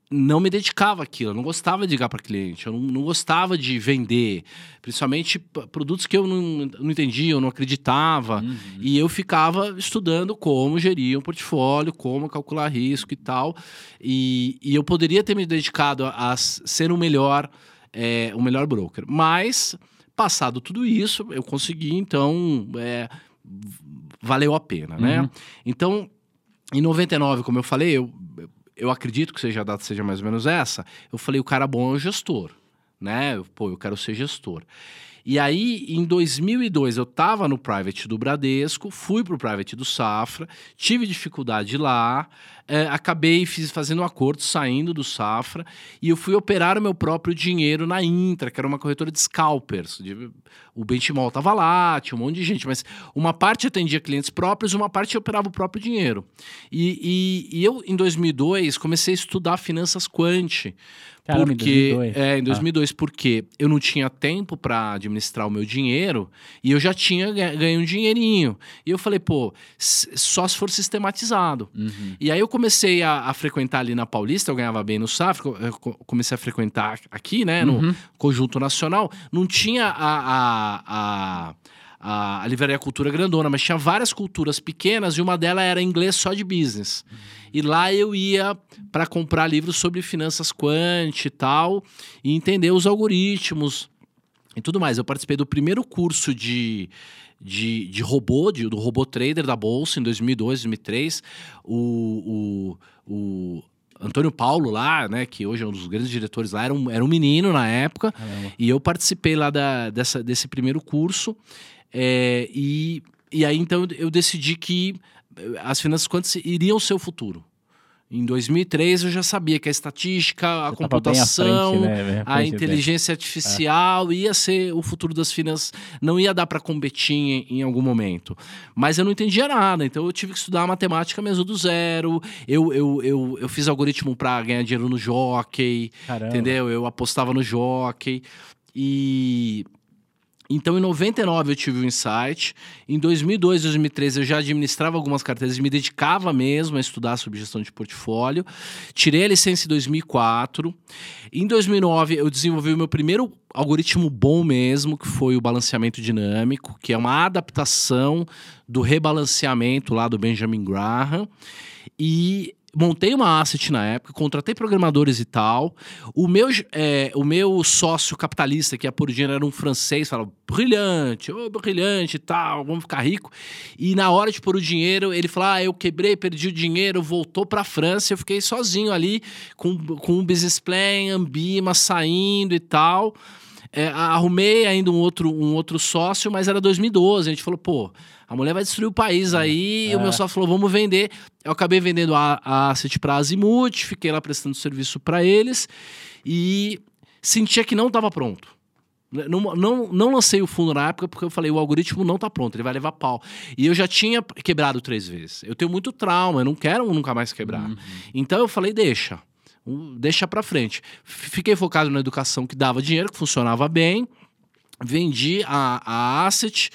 não me dedicava àquilo, eu não gostava de ligar para cliente, eu não, não gostava de vender, principalmente produtos que eu não, não entendia, eu não acreditava. Uhum. E eu ficava estudando como gerir um portfólio, como calcular risco e tal. E, e eu poderia ter me dedicado a, a ser o melhor, é, o melhor broker. Mas, passado tudo isso, eu consegui, então, é, valeu a pena, né? Uhum. Então, em 99, como eu falei, eu, eu acredito que seja a data seja mais ou menos essa. Eu falei, o cara bom é o gestor, né? Pô, eu quero ser gestor. E aí, em 2002, eu estava no private do Bradesco, fui para o private do Safra, tive dificuldade lá, é, acabei fiz, fazendo um acordo, saindo do Safra, e eu fui operar o meu próprio dinheiro na Intra, que era uma corretora de scalpers. De, o Benchimol estava lá, tinha um monte de gente, mas uma parte atendia clientes próprios, uma parte operava o próprio dinheiro. E, e, e eu, em 2002, comecei a estudar finanças quant. Caramba, em porque 2002. é em Ah. 2002 porque eu não tinha tempo para administrar o meu dinheiro e eu já tinha ga- ganho um dinheirinho e eu falei pô só se for sistematizado Uhum. e aí eu comecei a, a frequentar ali na Paulista eu ganhava bem no eu co- comecei a frequentar aqui né no Uhum. conjunto nacional não tinha a, a, a a, a livraria cultura grandona, mas tinha várias culturas pequenas e uma delas era inglês só de business. E lá eu ia para comprar livros sobre finanças quant e tal, e entender os algoritmos e tudo mais. Eu participei do primeiro curso de, de, de robô, de- do robô trader da Bolsa, em 2002, 2003. O, o, o Antônio Paulo lá, né, que hoje é um dos grandes diretores lá, era um, era um menino na época. Caramba. E eu participei lá da, dessa, desse primeiro curso. é, e, e aí, então, eu decidi que eh, as finanças quantas iriam ser o futuro. Em 2003, eu já sabia que a estatística, a Você à frente, computação, né? A inteligência artificial ia ser o futuro das finanças. Não ia dar para competir em, em algum momento. Mas eu não entendia nada, então eu tive que estudar matemática mesmo do zero. Eu, eu, eu, eu fiz algoritmo para ganhar dinheiro no jockey. Caramba. Entendeu? Eu apostava no jockey. E. Então, em 99 eu tive o insight. Em 2002, 2013 eu já administrava algumas carteiras e me dedicava mesmo a estudar sobre gestão de portfólio. Tirei a licença em 2004. Em 2009 eu desenvolvi o meu primeiro algoritmo bom mesmo, que foi o balanceamento dinâmico, que é uma adaptação do rebalanceamento lá do Benjamin Graham. E montei uma asset na época, contratei programadores e tal. O meu, é, o meu sócio capitalista, que é por dinheiro, era um francês, falava, brilhante, ô, brilhante e tal, vamos ficar rico. E na hora de pôr o dinheiro, ele falou, ah, eu quebrei, perdi o dinheiro, voltou pra França, eu fiquei sozinho ali, com, com um business plan, Ambima, saindo e tal. É, arrumei ainda um outro, um outro sócio, mas era 2012. A gente falou, pô, a mulher vai destruir o país aí. E o meu sócio falou, vamos vender. Eu acabei vendendo a, a asset para Azimuth, fiquei lá prestando serviço para eles e sentia que não estava pronto. Não, não, não lancei o fundo na época porque eu falei, o algoritmo não tá pronto, ele vai levar pau. E eu já tinha quebrado três vezes. Eu tenho muito trauma, eu não quero nunca mais quebrar. Uhum. Então eu falei, deixa. Deixa pra frente. Fiquei focado na educação que dava dinheiro, que funcionava bem. Vendi a, a asset,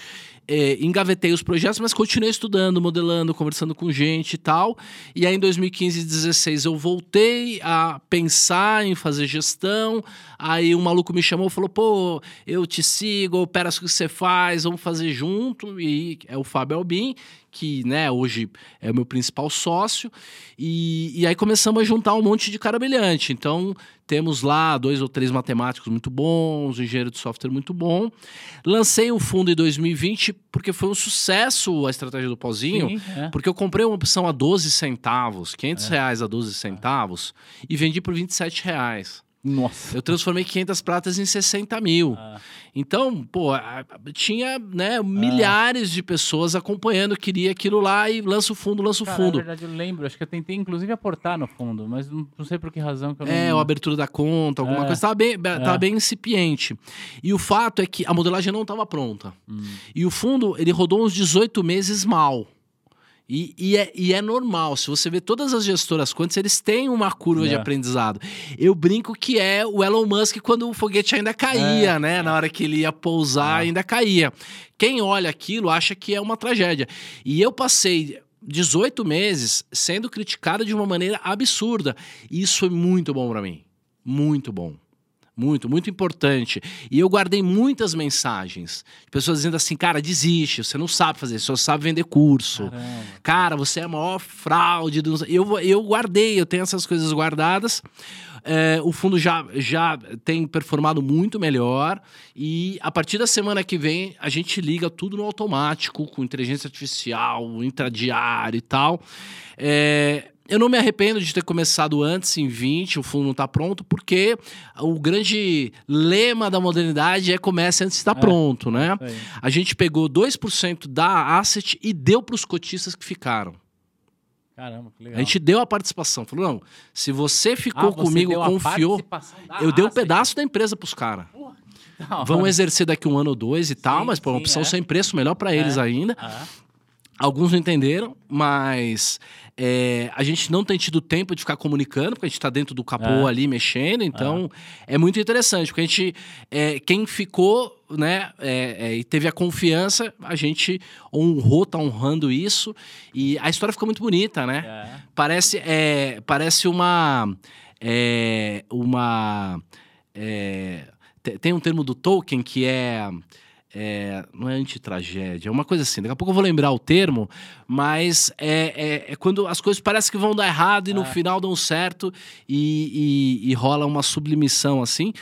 eh, engavetei os projetos, mas continuei estudando, modelando, conversando com gente e tal. E aí em 2015 e 2016 eu voltei a pensar em fazer gestão. Aí um maluco me chamou e falou: pô, eu te sigo, eu opero o que você faz, vamos fazer junto. E é o Fábio Albin, que né, hoje é o meu principal sócio. E, e aí começamos a juntar um monte de cara brilhante. Então temos lá dois ou três matemáticos muito bons, um engenheiro de software muito bom. Lancei o fundo em 2020 porque foi um sucesso a estratégia do Pozinho. Sim, é. Porque eu comprei uma opção a 12 centavos, 500 reais a 12 centavos, e vendi por 27 reais. Nossa. Eu transformei 500 pratas em 60 mil. Ah. Então, pô, tinha né, milhares de pessoas acompanhando, queria aquilo lá e lança o fundo, lança o Cara, fundo. Na verdade, eu lembro. Acho que eu tentei, inclusive, aportar no fundo, mas não, não sei por que razão que eu não... É, a abertura da conta, alguma É. coisa. Tava bem, tava É. bem incipiente. E o fato é que a modelagem não estava pronta. Hum. E o fundo, ele rodou uns 18 meses mal. E, e é, e é normal, se você vê todas as gestoras quantas, eles têm uma curva de É. aprendizado. Eu brinco que é o Elon Musk quando o foguete ainda caía, É. né? Na hora que ele ia pousar, É. ainda caía. Quem olha aquilo acha que é uma tragédia. E eu passei 18 meses sendo criticado de uma maneira absurda. E isso foi muito bom pra mim. Muito bom. Muito, muito importante. E eu guardei muitas mensagens. de Pessoas dizendo assim, cara, desiste, você não sabe fazer, você só sabe vender curso. Caramba. Cara, você é a maior fraude. Do... Eu, eu guardei, eu tenho essas coisas guardadas. É, o fundo já, já tem performado muito melhor. E a partir da semana que vem, a gente liga tudo no automático, com inteligência artificial, intradiário e tal. É, eu não me arrependo de ter começado antes, em 20, o fundo não está pronto, porque o grande lema da modernidade é comece antes de estar É. pronto, né? Aí. A gente pegou 2% da asset e deu para os cotistas que ficaram. Caramba, que legal. A gente deu a participação. Falou, não, se você Ah, ficou você comigo, confiou, eu dei um asset. pedaço da empresa para os caras. Vão exercer daqui um ano ou dois e tal, mas pô, uma sim, opção é. sem preço, melhor para eles É. ainda. Ah, Alguns não entenderam, mas é, a gente não tem tido tempo de ficar comunicando, porque a gente está dentro do capô É. ali mexendo, então é muito interessante, porque a gente, é, quem ficou, né, é, é, e teve a confiança, a gente honrou, tá honrando isso, e a história ficou muito bonita, né? é. Parece, é, parece uma. é, uma. é, te- tem um termo do Tolkien que é. É, não é antitragédia, é uma coisa assim. Daqui a pouco eu vou lembrar o termo, mas é, é- é quando as coisas parecem que vão dar errado e no É. final dão certo e, e- e rola uma sublimição assim.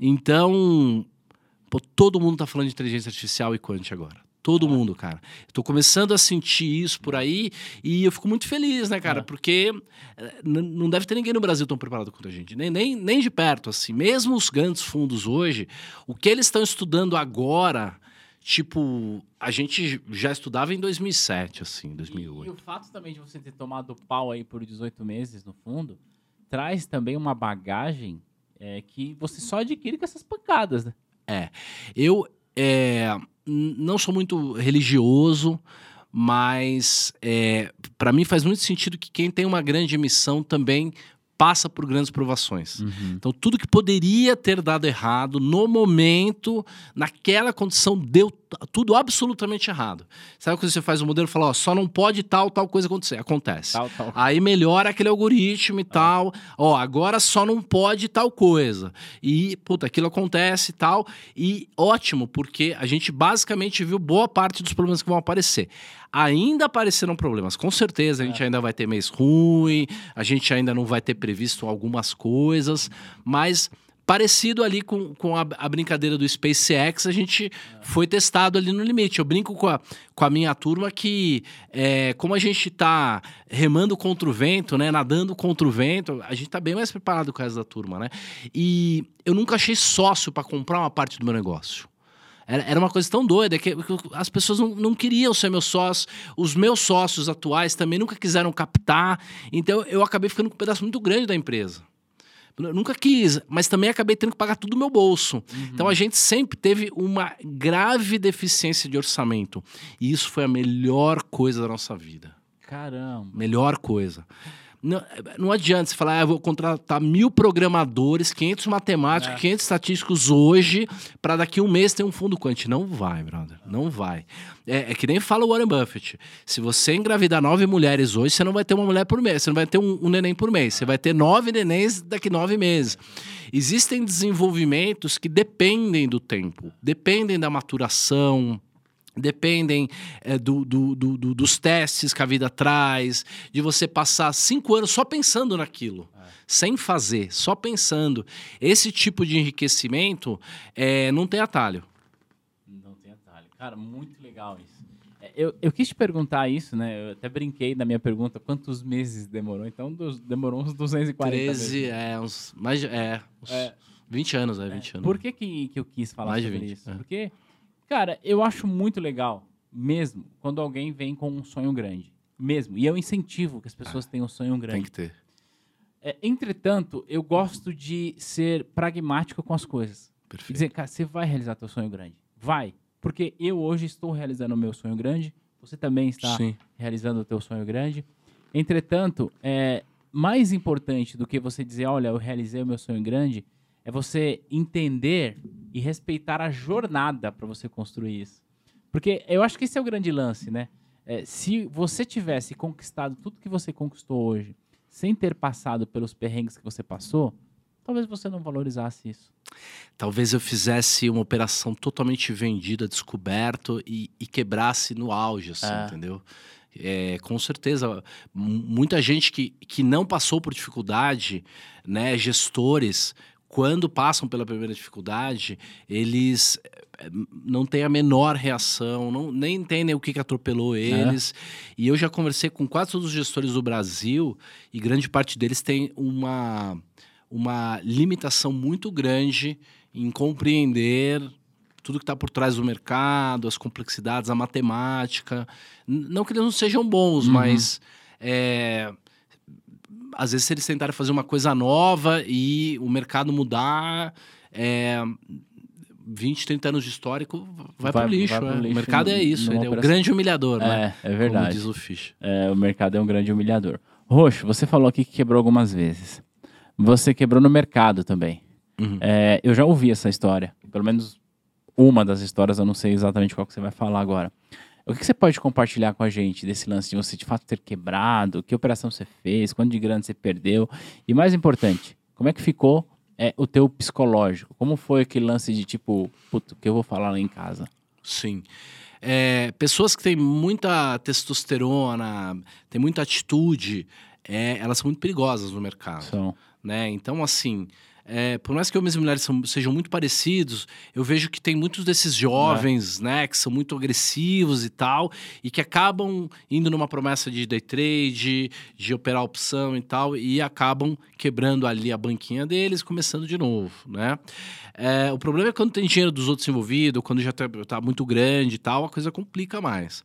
Então, pô, todo mundo tá falando de inteligência artificial e quant agora. Todo mundo, cara. Tô começando a sentir isso por aí e eu fico muito feliz, né, cara? É. Porque eh, não deve ter ninguém no Brasil tão preparado quanto a gente. Nem, nem, nem de perto, assim. Mesmo os grandes fundos hoje, o que eles estão estudando agora, tipo, a gente já estudava em 2007, assim, E, e 2008. o fato também de você ter tomado pau aí por 18 meses no fundo, traz também uma bagagem é, que você só adquire com essas pancadas, né? Eu é, não sou muito religioso, mas é, para mim faz muito sentido que quem tem uma grande missão também passa por grandes provações. Então, tudo que poderia ter dado errado no momento, naquela condição, deu tudo absolutamente errado. Sabe quando você faz um modelo e fala, ó, só não pode tal, tal coisa acontecer? Acontece. Tal, tal. Aí melhora aquele algoritmo e tal. Ó, agora só não pode tal coisa. E, puta, aquilo acontece e tal. E ótimo, porque a gente basicamente viu boa parte dos problemas que vão aparecer. Ainda apareceram problemas, com certeza. A gente ainda vai ter mês ruim, a gente ainda não vai ter previsto algumas coisas, mas. Parecido ali com, com a, a brincadeira do SpaceX, a gente foi testado ali no limite. Eu brinco com a, com a minha turma que, é, como a gente tá remando contra o vento, né? Nadando contra o vento, a gente tá bem mais preparado com resto da turma, né? E eu nunca achei sócio para comprar uma parte do meu negócio. Era, uma coisa tão doida que as pessoas não, não queriam ser meus sócios. Os meus sócios atuais também nunca quiseram captar. Então eu acabei ficando com um pedaço muito grande da empresa. Eu nunca quis, mas também acabei tendo que pagar tudo do meu bolso. Então a gente sempre teve uma grave deficiência de orçamento. E isso foi a melhor coisa da nossa vida. Caramba. Melhor coisa. Não, não adianta você falar, ah, eu vou contratar mil programadores, 500 matemáticos, É. 500 estatísticos hoje, para daqui um mês ter um fundo quant. Não vai, brother. Não vai. É, é que nem fala o Warren Buffett. Se você engravidar nove mulheres hoje, você não vai ter uma mulher por mês. Você não vai ter um, um neném por mês. Você vai ter nove nenéns daqui nove meses. Existem desenvolvimentos que dependem do tempo, dependem da maturação, dependem é, do, do- do- do- dos testes que a vida traz, de você passar cinco anos só pensando naquilo, sem fazer, só pensando. Esse tipo de enriquecimento é, não tem atalho. Não tem atalho. Cara, muito legal isso. É, Eu, eu quis te perguntar isso, né? Eu até brinquei na minha pergunta quantos meses demorou. Então, dos- demorou uns 240 13, meses. é, uns, mais, é, uns É. 20 anos, é, 20 anos. Por que, que, que eu quis falar Mais de sobre 20, isso? é. Porque, cara, eu acho muito legal, mesmo, quando alguém vem com um sonho grande. Mesmo. E eu incentivo que as pessoas tenham um sonho grande. Tem que ter. É, entretanto, eu gosto de ser pragmático com as coisas. E Perfeito. dizer, cara, você vai realizar teu sonho grande. Vai. Porque eu hoje estou realizando o meu sonho grande. Você também está Sim. realizando o teu sonho grande. Entretanto, é mais importante do que você dizer, olha, eu realizei o meu sonho grande, é você entender e respeitar a jornada para você construir isso. Porque eu acho que esse é o grande lance, né? É, se você tivesse conquistado tudo que você conquistou hoje, sem ter passado pelos perrengues que você passou, talvez você não valorizasse isso. Talvez eu fizesse uma operação totalmente vendida, descoberto e, e quebrasse no auge, assim, É. entendeu? É, com certeza, mu- muita gente que, que não passou por dificuldade, né, gestores, quando passam pela primeira dificuldade, eles eh, não têm a menor reação, não, nem entendem o que, que atropelou eles. E eu já conversei com quase todos os gestores do Brasil e grande parte deles tem uma, uma limitação muito grande em compreender tudo que está por trás do mercado, as complexidades, a matemática. Não que eles não sejam bons, Uhum. mas é, às vezes se eles tentarem fazer uma coisa nova e o mercado mudar, é, 20, 30 anos de histórico vai, Vai- pro lixo. vai pro é. lixo o mercado é isso, ele é o grande humilhador, né? É, é verdade. Como diz o Fish. É, o mercado é um grande humilhador. Roxo, você falou aqui que quebrou algumas vezes. Você quebrou no mercado também. Uhum. É, eu já ouvi essa história. Pelo menos uma das histórias, eu não sei exatamente qual que você vai falar agora. O que você pode compartilhar com a gente desse lance de você de fato ter quebrado? Que operação você fez? Quanto de grana você perdeu? E mais importante, como é que ficou é, o teu psicológico? Como foi aquele lance de tipo, puto, que eu vou falar lá em casa? Sim. É, pessoas que têm muita testosterona, têm muita atitude, é, elas são muito perigosas no mercado. São. né? Então, assim, é, por mais que homens e mulheres são- sejam muito parecidos, eu vejo que tem muitos desses jovens, né, que são muito agressivos e tal, e que acabam indo numa promessa de day trade, de operar opção e tal, e acabam quebrando ali a banquinha deles, começando de novo, né? É, o problema é quando tem dinheiro dos outros envolvido, quando já tá, tá muito grande e tal, a coisa complica mais.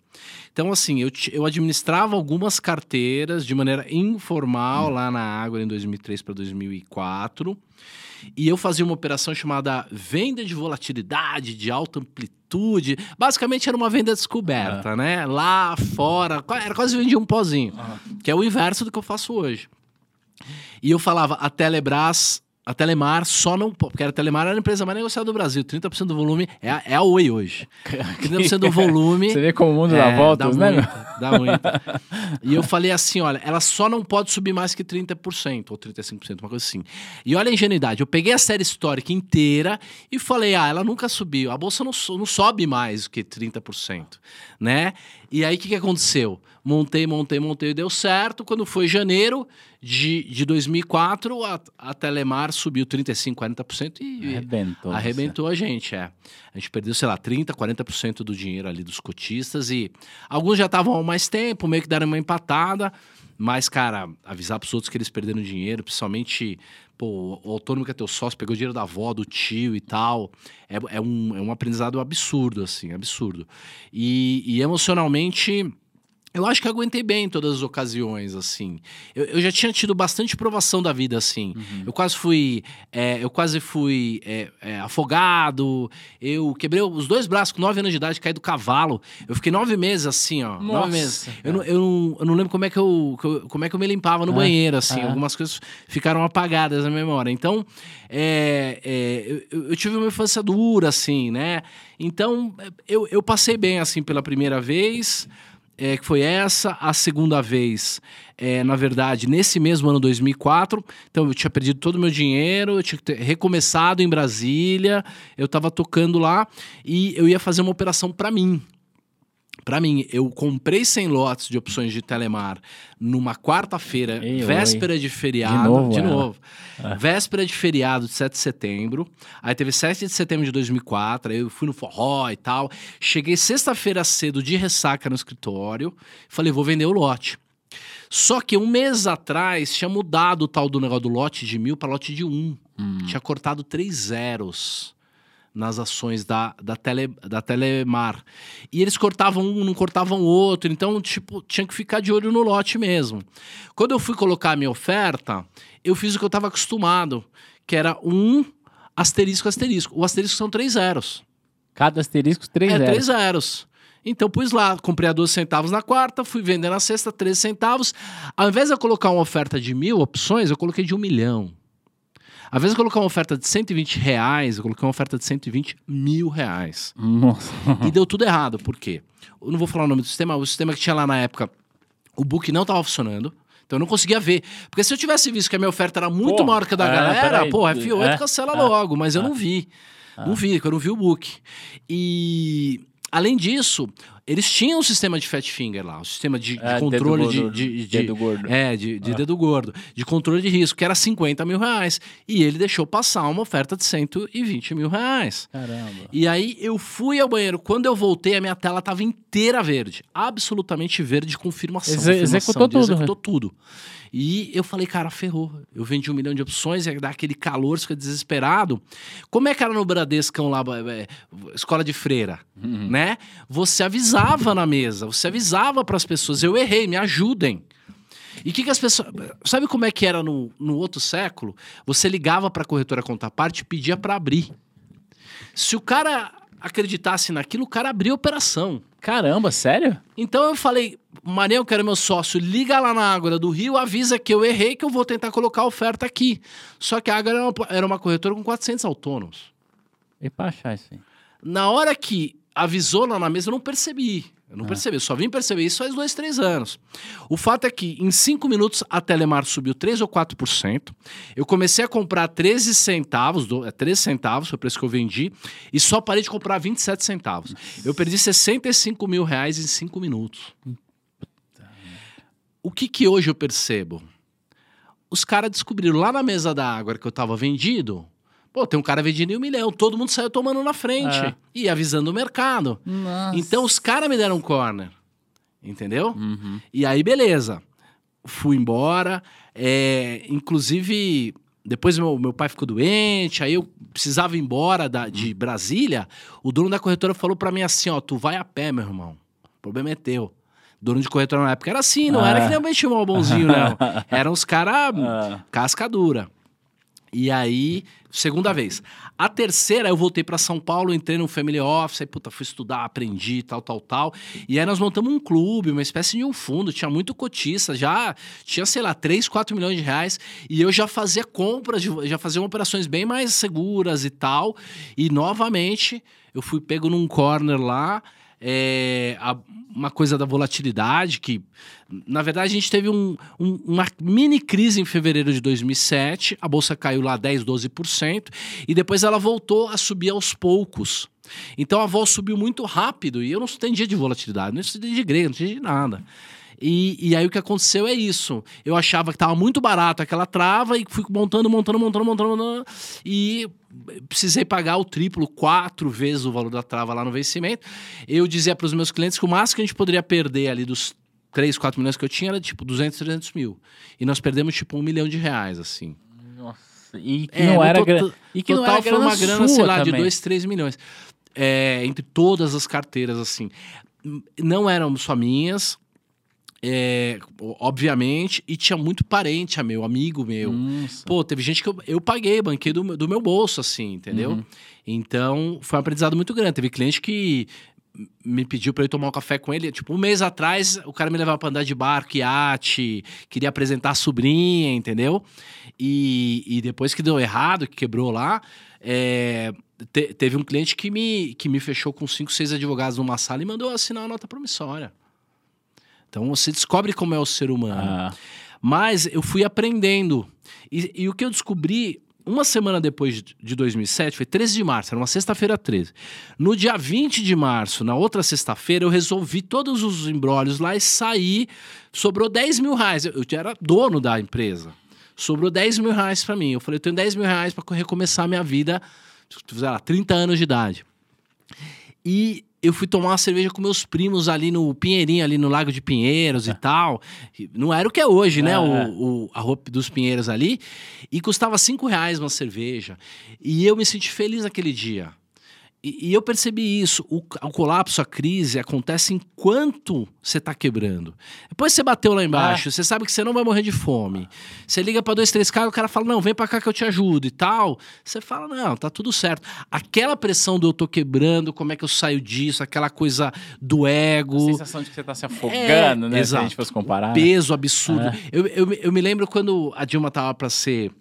Então, assim, eu, eu administrava algumas carteiras de maneira informal lá na Água em 2003 para 2004. E eu fazia uma operação chamada venda de volatilidade, de alta amplitude. Basicamente era uma venda descoberta, né? Lá fora, era quase vendia um pozinho, que é o inverso do que eu faço hoje. E eu falava, a Telebrás, a Telemar só não pode, porque a Telemar era a empresa mais negociada do Brasil, 30% do volume é a, é a Oi hoje. 30% do volume Você vê como o mundo dá é, voltas, dá né? muita, dá muita. E eu falei assim, olha, ela só não pode subir mais que 30% ou 35%, uma coisa assim. E olha a ingenuidade, eu peguei a série histórica inteira e falei, ah, ela nunca subiu, a bolsa não, não sobe mais que 30%, né? E aí o que, que aconteceu? Montei, montei, montei, deu certo. Quando foi janeiro de, de 2004, a, a Telemar subiu 35%, 40% e Arrebentou. você. Arrebentou a gente, é. A gente perdeu, sei lá, 30%, 40% do dinheiro ali dos cotistas e alguns já estavam há mais tempo, meio que deram uma empatada, mas, cara, avisar pros outros que eles perderam dinheiro, principalmente, pô, o autônomo que é teu sócio, pegou dinheiro da avó, do tio e tal, é, é, um, é um aprendizado absurdo, assim, absurdo. E, e emocionalmente... Eu acho que aguentei bem em todas as ocasiões, assim. Eu, eu já tinha tido bastante provação da vida, assim. Eu quase fui, é, eu quase fui é, é, afogado. Eu quebrei os dois braços com nove anos de idade, caí do cavalo. Eu fiquei nove meses assim, ó. Nossa, nove meses. Eu não, eu, não, eu não lembro como é que eu, como é que eu me limpava no Ah, banheiro, assim. ah. Algumas coisas ficaram apagadas na memória. Então, é, é, eu, eu tive uma infância dura, assim, né? Então, eu, eu passei bem, assim, pela primeira vez é, que foi essa. A segunda vez, é, na verdade, nesse mesmo ano 2004. Então, eu tinha perdido todo o meu dinheiro, eu tinha recomeçado em Brasília, eu estava tocando lá e eu ia fazer uma operação para mim. Para mim, eu comprei 100 lotes de opções de Telemar numa quarta-feira, Ei, véspera de feriado. De novo de novo. Véspera de feriado de 7 de setembro. Aí teve 7 de setembro de 2004. Aí eu fui no forró e tal. Cheguei sexta-feira cedo de ressaca no escritório. Falei, vou vender o lote. Só que um mês atrás tinha mudado o tal do negócio do lote de mil para lote de um. Hum. Tinha cortado três zeros nas ações da, da, tele, da Telemar. E eles cortavam um, não cortavam o outro. Então, tipo, tinha que ficar de olho no lote mesmo. Quando eu fui colocar a minha oferta, eu fiz o que eu estava acostumado, que era um asterisco, asterisco. O asterisco são três zeros. Cada asterisco, três é, zeros. três zeros. Então, pus lá, comprei a 12 centavos na quarta, fui vender na sexta, 13 centavos. Ao invés de eu colocar uma oferta de mil opções, eu coloquei de um milhão. Invés de eu colocar uma oferta de 120 reais, eu coloquei uma oferta de 120 mil reais. Nossa. E deu tudo errado. Por quê? Eu não vou falar o nome do sistema, o sistema que tinha lá na época, o book não estava funcionando. Então eu não conseguia ver. Porque se eu tivesse visto que a minha oferta era muito maior que a da é, galera, peraí. pô, F8 É, cancela é, logo. Mas eu é. não vi. Não vi, porque eu não vi o book. E além disso, eles tinham um sistema de fat finger lá, um sistema de, de É, controle dedo de, de, de- dedo gordo. É, de, Ah. dedo gordo, de controle de risco, que era 50 mil reais. E ele deixou passar uma oferta de 120 mil reais. Caramba. E aí eu fui ao banheiro. Quando eu voltei, a minha tela estava inteira verde. Absolutamente verde, confirmação. Exe- confirmação executou de- tudo, né? Executou tudo. E eu falei, cara, ferrou. Eu vendi um milhão de opções, ia dar aquele calor, fica desesperado. Como é que era no Bradescão lá, é, escola de freira, Uhum. né? Você avisava na mesa, você avisava para as pessoas, eu errei, me ajudem. E o que, que as pessoas. Sabe como é que era no, no outro século? Você ligava para a corretora contraparte e pedia para abrir. Se o cara acreditasse naquilo, o cara abria a operação. Caramba, sério? Então eu falei, Manel, que era meu sócio, liga lá na Ágora do Rio, avisa que eu errei, que eu vou tentar colocar a oferta aqui. Só que a Ágora era uma, era uma corretora com 400 autônomos. E pra achar isso aí? Na hora que avisou lá na mesa, eu não percebi. Eu não Ah. percebi, só vim perceber isso faz dois, três anos. O fato é que em cinco minutos a Telemar subiu 3 ou 4%. Eu comecei a comprar 13 centavos, do, é, 13 centavos foi o preço que eu vendi, e só parei de comprar 27 centavos. Eu perdi 65 mil reais em cinco minutos. O que que hoje eu percebo? Os caras descobriram lá na mesa da água que eu tava vendido. Pô, tem um cara vendendo em um milhão, todo mundo saiu tomando na frente É. e avisando o mercado. Nossa. Então os caras me deram um corner. Entendeu? Uhum. E aí, beleza. Fui embora. é, inclusive, depois meu, meu pai ficou doente, aí eu precisava ir embora da- de Brasília. O dono da corretora falou pra mim assim: ó, tu vai a pé, meu irmão. O problema é teu. Dono de corretora na época era assim, não Ah. era que nem o Benchimol bonzinho, não. Eram os caras Ah. casca dura. E aí, segunda vez. A terceira, eu voltei pra São Paulo, entrei no Family Office, aí, puta, fui estudar, aprendi, tal, tal, tal. E aí nós montamos um clube, uma espécie de um fundo, tinha muito cotista, já tinha, sei lá, 3, 4 milhões de reais. E eu já fazia compras, já fazia operações bem mais seguras e tal. E novamente, eu fui pego num corner lá, é, a- uma coisa da volatilidade, que na verdade a gente teve um- um- uma mini crise em fevereiro de 2007, a bolsa caiu lá 10, 12%, e depois ela voltou a subir aos poucos. Então a vol subiu muito rápido, e eu não entendia de volatilidade, não entendia de grego, não entendia de nada. E, e aí o que aconteceu é isso. Eu achava que estava muito barato aquela trava e fui montando, montando, montando, montando, montando. E precisei pagar o triplo, quatro vezes o valor da trava lá no vencimento. Eu dizia para os meus clientes que o máximo que a gente poderia perder ali dos 3, 4 milhões que eu tinha era tipo 200, 300 mil. E nós perdemos tipo um milhão de reais, assim. Nossa. E que É, não era grana. E que não Total era foi uma grana, sei lá, de também. 2, 3 milhões. É, entre todas as carteiras, assim. Não eram só minhas, é, obviamente, e tinha muito parente meu, amigo meu. Nossa. Pô, teve gente que eu, eu paguei, banquei do, meu- do meu bolso, assim, entendeu? Uhum. Então, foi um aprendizado muito grande. Teve cliente que me pediu pra eu tomar um café com ele. Tipo, um mês atrás, o cara me levava pra andar de barco, iate, queria apresentar a sobrinha, entendeu? E, e depois que deu errado, que quebrou lá, é, te- teve um cliente que me, que me fechou com cinco, seis advogados numa sala e mandou assinar uma nota promissória. Então, você descobre como é o ser humano. Ah, Mas eu fui aprendendo. E, e o que eu descobri uma semana depois de- de 2007, foi 13 de março, era uma sexta-feira 13. No dia 20 de março, na outra sexta-feira, eu resolvi todos os embrólios lá e saí. Sobrou 10 mil reais. Eu, eu era dono da empresa. Sobrou 10 mil reais para mim. Eu falei, eu tenho 10 mil reais para recomeçar a minha vida, sei lá, 30 anos de idade. E eu fui tomar uma cerveja com meus primos ali no Pinheirinho, ali no Lago de Pinheiros e tal. Não era o que é hoje, né? É, o, é. o- a roupa dos Pinheiros ali. E custava cinco reais uma cerveja. E eu me senti feliz naquele dia. E, e eu percebi isso. O, o colapso, a crise acontece enquanto você tá quebrando. Depois você bateu lá É. embaixo, você sabe que você não vai morrer de fome. Você liga para dois, três caras, o cara fala: não, vem para cá que eu te ajudo e tal. Você fala: não, tá tudo certo. Aquela pressão do eu tô quebrando, como é que eu saio disso, aquela coisa do a ego. sensação de que você tá se afogando, né? Se a exato. gente fosse comparar. né? peso absurdo. É. Eu, eu, me- eu me lembro quando a Dilma tava pra ser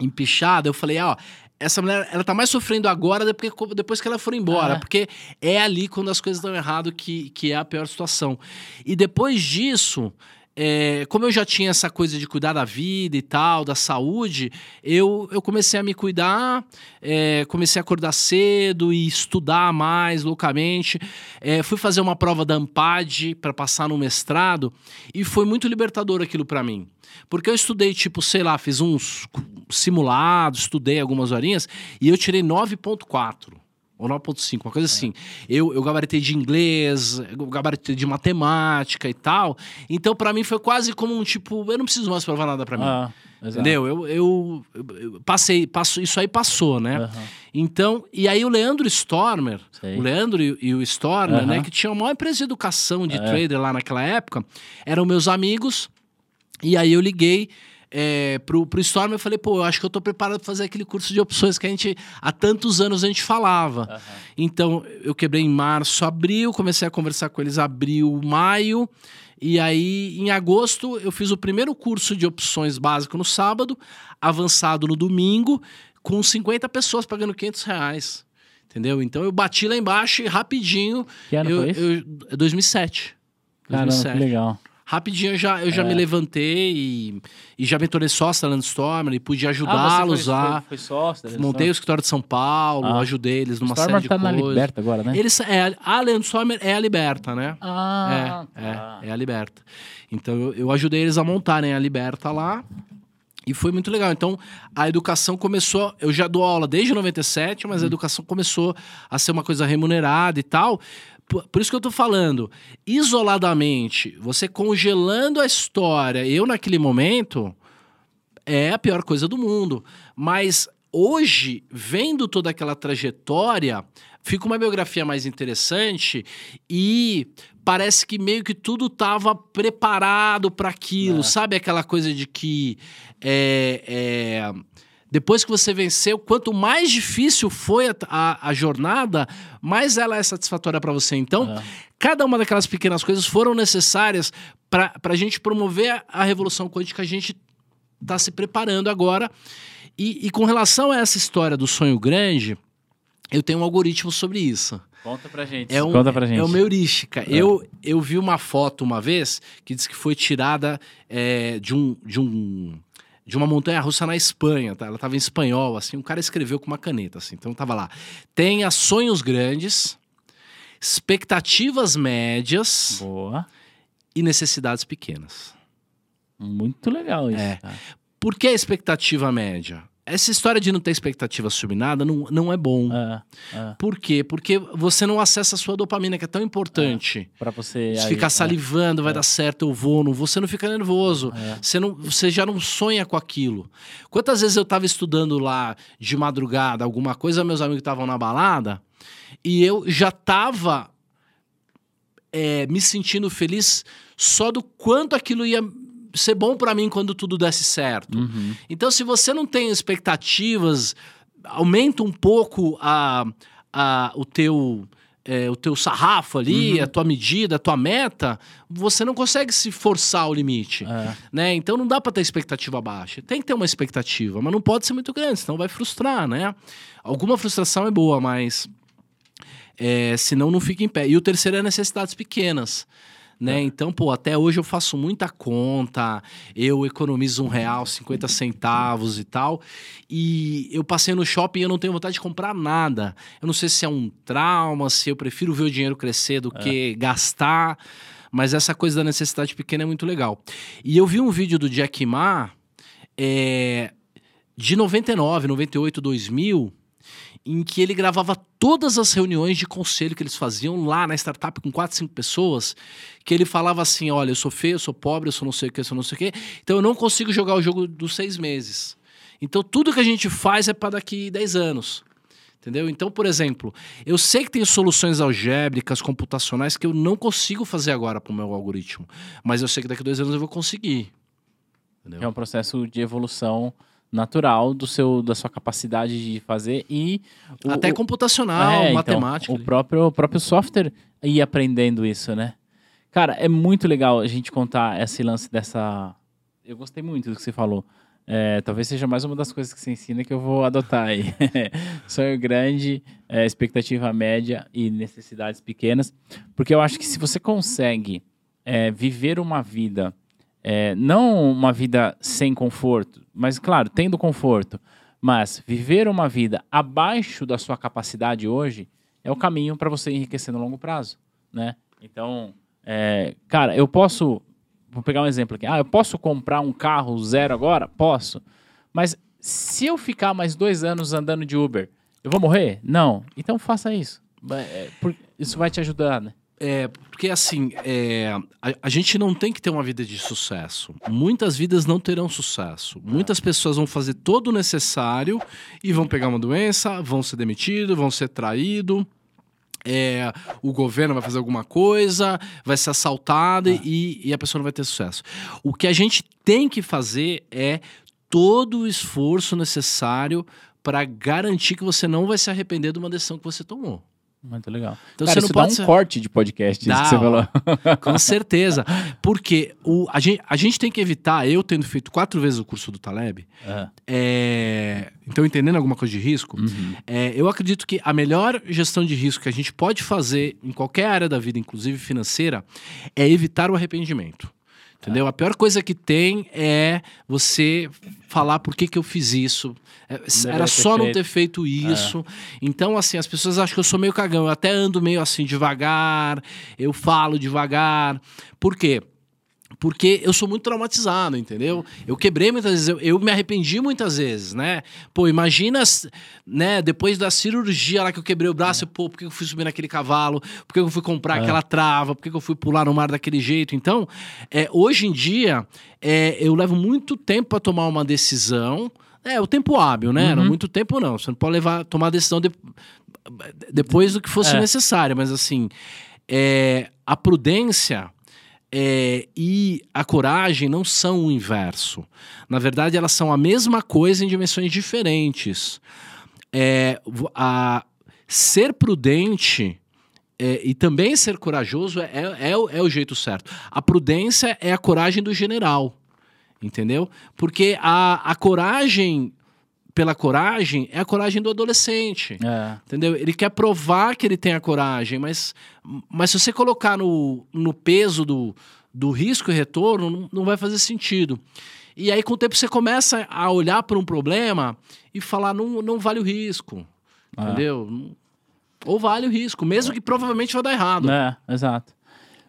empichada, eu falei, ó, essa mulher, ela tá mais sofrendo agora depois, depois que ela for embora, É. porque é ali quando as coisas dão errado que, que é a pior situação. E depois disso, é, como eu já tinha essa coisa de cuidar da vida e tal, da saúde, eu, eu comecei a me cuidar, é, comecei a acordar cedo e estudar mais loucamente. É, fui fazer uma prova da AMPAD para passar no mestrado e foi muito libertador aquilo para mim. Porque eu estudei, tipo, sei lá, fiz uns simulados, estudei algumas horinhas e eu tirei 9,4 ou 9.5, uma coisa assim. Eu, eu gabaritei de inglês, eu gabaritei de matemática e tal. Então, pra mim, foi quase como um tipo, eu não preciso mais provar nada pra mim. Ah. Entendeu? Eu, eu, eu passei, passo, isso aí passou, né? Aham. Então, e aí o Leandro Stormer, Sei. o Leandro e, e o Stormer, Aham. né, que tinham a maior empresa de educação de É. trader lá naquela época, eram meus amigos. E aí eu liguei é, pro, pro Stormer e falei, pô, eu acho que eu tô preparado pra fazer aquele curso de opções que a gente, há tantos anos a gente falava. Aham. Então, eu quebrei em março, abril, comecei a conversar com eles abril, maio. E aí, em agosto, eu fiz o primeiro curso de opções básico no sábado, avançado no domingo, com 50 pessoas pagando 500 reais. Entendeu? Então, eu bati lá embaixo e rapidinho... Que ano eu, foi isso? eu- é 2007. Caramba, que 2007. legal. Rapidinho eu já, eu já É. me levantei e, e já me tornei sócio da Landstormer e pude Ah, ajudá-los foi, a... foi, foi sócio Montei o escritório de São Paulo, Ah. ajudei eles numa Stormer série de tá na coisas. Liberta agora, né? Eles, é, a Landstormer é a Liberta, né? Ah, é, tá. é, é a Liberta. Então eu, eu ajudei eles a montarem a Liberta lá. E foi muito legal. Então a educação começou. Eu já dou aula desde 97, mas a educação começou a ser uma coisa remunerada e tal. Por, isso que eu tô falando. Isoladamente, você congelando a história, eu naquele momento, é a pior coisa do mundo. Mas hoje, vendo toda aquela trajetória, fica uma biografia mais interessante e parece que meio que tudo estava preparado para aquilo. É. Sabe aquela coisa de que é, é, depois que você venceu, quanto mais difícil foi a, a- a jornada, mais ela é satisfatória para você. Então, É. cada uma daquelas pequenas coisas foram necessárias para a gente promover a, a revolução quântica que a gente está se preparando agora. E, e com relação a essa história do sonho grande, eu tenho um algoritmo sobre isso. Conta pra gente. É, um, Conta pra gente. é uma heurística. Eu, eu vi uma foto uma vez que diz que foi tirada é, de, um, de, um, de uma montanha russa na Espanha. Tá? Ela estava em espanhol, assim. Um cara escreveu com uma caneta, assim. Então tava lá. Tenha sonhos grandes, expectativas médias Boa. e necessidades pequenas. Muito legal isso. É. cara. Por que a expectativa média? Essa história de não ter expectativa sobre nada não, não é bom. É, é. Por quê? Porque você não acessa a sua dopamina, que é tão importante. Pra você. Você aí- ficar é. salivando, vai dar certo, eu vou, não vou, você não fica nervoso. É. Você, não, você já não sonha com aquilo. Quantas vezes eu tava estudando lá de madrugada alguma coisa, meus amigos estavam na balada, e eu já tava é, me sentindo feliz só do quanto aquilo ia ser bom pra mim quando tudo desse certo. Uhum. Então, se você não tem expectativas, aumenta um pouco a, a, o, teu, é, o teu sarrafo ali, Uhum. a tua medida, a tua meta, você não consegue se forçar ao limite. É. Né? Então não dá para ter expectativa baixa. Tem que ter uma expectativa, mas não pode ser muito grande, senão vai frustrar, né? Alguma frustração é boa, mas é, senão não fica em pé. E o terceiro é necessidades pequenas. Né? Então, pô, até hoje eu faço muita conta, eu economizo um real, 50 centavos e tal. E eu passei no shopping e eu não tenho vontade de comprar nada. Eu não sei se é um trauma, se eu prefiro ver o dinheiro crescer do que gastar. Mas essa coisa da necessidade pequena é muito legal. E eu vi um vídeo do Jack Ma é, de 99, 98, 2000, em que ele gravava todas as reuniões de conselho que eles faziam lá na startup com 4, 5 pessoas, que ele falava assim, olha, eu sou feio, eu sou pobre, eu sou não sei o que, eu sou não sei o que, então eu não consigo jogar o jogo dos seis meses. Então tudo que a gente faz é para daqui 10 anos. Entendeu? Então, por exemplo, eu sei que tem soluções algébricas, computacionais que eu não consigo fazer agora para o meu algoritmo, mas eu sei que daqui a dois anos eu vou conseguir. Entendeu? É um processo de evolução natural do seu, da sua capacidade de fazer e o- Até o- computacional, É, então, matemática. o ali. próprio, o próprio software ir aprendendo isso, né? Cara, é muito legal a gente contar esse lance dessa. Eu gostei muito do que você falou. É, talvez seja mais uma das coisas que você ensina que eu vou adotar aí. Sonho grande, é, expectativa média e necessidades pequenas. Porque eu acho que se você consegue é, viver uma vida é, não uma vida sem conforto, mas claro, tendo conforto, mas viver uma vida abaixo da sua capacidade hoje é o caminho para você enriquecer no longo prazo, né? Então, é, cara, eu posso, vou pegar um exemplo aqui. Ah, eu posso comprar um carro zero agora? Posso. Mas se eu ficar mais dois anos andando de Uber, eu vou morrer? Não. Então faça isso. É, Isso vai te ajudar, né? É, porque assim, é, a, a gente não tem que ter uma vida de sucesso. Muitas vidas não terão sucesso. Muitas pessoas vão fazer todo o necessário e vão pegar uma doença, vão ser demitidos, vão ser traídos. É, o governo vai fazer alguma coisa, vai ser assaltado e, e a pessoa não vai ter sucesso. O que a gente tem que fazer é todo o esforço necessário para garantir que você não vai se arrepender de uma decisão que você tomou. Muito legal. Então Cara, você não isso pode dá um corte de podcast, isso Dá, que você falou. Com certeza. Porque o, a, gente, a gente tem que evitar, eu tendo feito quatro vezes o curso do Taleb, é, então entendendo alguma coisa de risco, uhum. é, eu acredito que a melhor gestão de risco que a gente pode fazer em qualquer área da vida, inclusive financeira, é evitar o arrependimento. Entendeu? A pior coisa que tem é você falar por que, que eu fiz isso. É, Era só não ter feito isso. Então, assim, as pessoas acham que eu sou meio cagão. Eu até ando meio assim devagar, eu falo devagar. Por quê? Porque eu sou muito traumatizado, entendeu? Eu quebrei muitas vezes, eu, eu me arrependi muitas vezes, né? Pô, imagina, né, depois da cirurgia lá que eu quebrei o braço, eu, pô, por que eu fui subir naquele cavalo? Por que eu fui comprar É. aquela trava? Por que eu fui pular no mar daquele jeito? Então, é, hoje em dia, é, eu levo muito tempo para tomar uma decisão. É, o tempo hábil, né? Não Uhum. muito tempo não. Você não pode levar, tomar a decisão de- depois do que fosse É. necessário, mas assim, é, a prudência é, e a coragem não são o inverso. Na verdade, elas são a mesma coisa em dimensões diferentes. É, a, ser prudente é, e também ser corajoso é, é, é o- é o jeito certo. A prudência é a coragem do general, entendeu? Porque a, a coragem pela coragem é a coragem do adolescente. É. Entendeu? Ele quer provar que ele tem a coragem, mas, mas se você colocar no, no peso do, do risco e retorno, não, não vai fazer sentido. E aí, com o tempo, você começa a olhar para um problema e falar: não, não vale o risco. Ah. Entendeu? Ou vale o risco, mesmo que provavelmente vai dar errado. É, exato.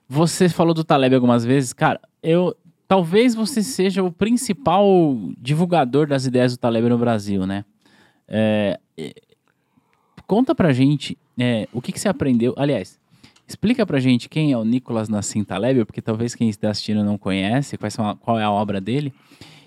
Você falou do Taleb algumas vezes, cara. Eu talvez você seja o principal divulgador das ideias do Taleb no Brasil, né? É, é, conta pra gente é, o que, que você aprendeu. Aliás, explica pra gente quem é o Nicolas Nassim Taleb, porque talvez quem está assistindo não conhece, qual é a obra dele.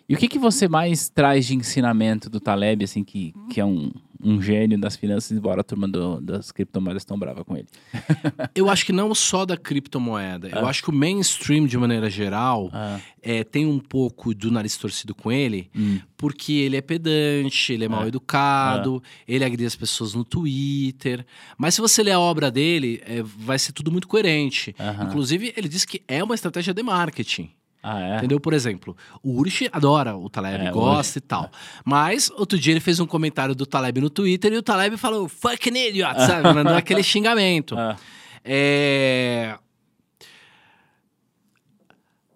E o que, que você mais traz de ensinamento do Taleb, assim, que, que é um, um gênio das finanças, embora a turma do- das criptomoedas tão brava com ele? Eu acho que não só da criptomoeda. Eu Ah. acho que o mainstream, de maneira geral, Ah, é, tem um pouco do nariz torcido com ele, hum, porque ele é pedante, ele é mal É. educado, ele agride as pessoas no Twitter. Mas se você ler a obra dele, é, vai ser tudo muito coerente. Inclusive, ele diz que é uma estratégia de marketing. Ah, é? Entendeu? Por exemplo, o Urich adora o Taleb, É, o gosta e tal. Mas outro dia ele fez um comentário do Taleb no Twitter e o Taleb falou fucking idiot, sabe? Mandou aquele xingamento. Ah, É...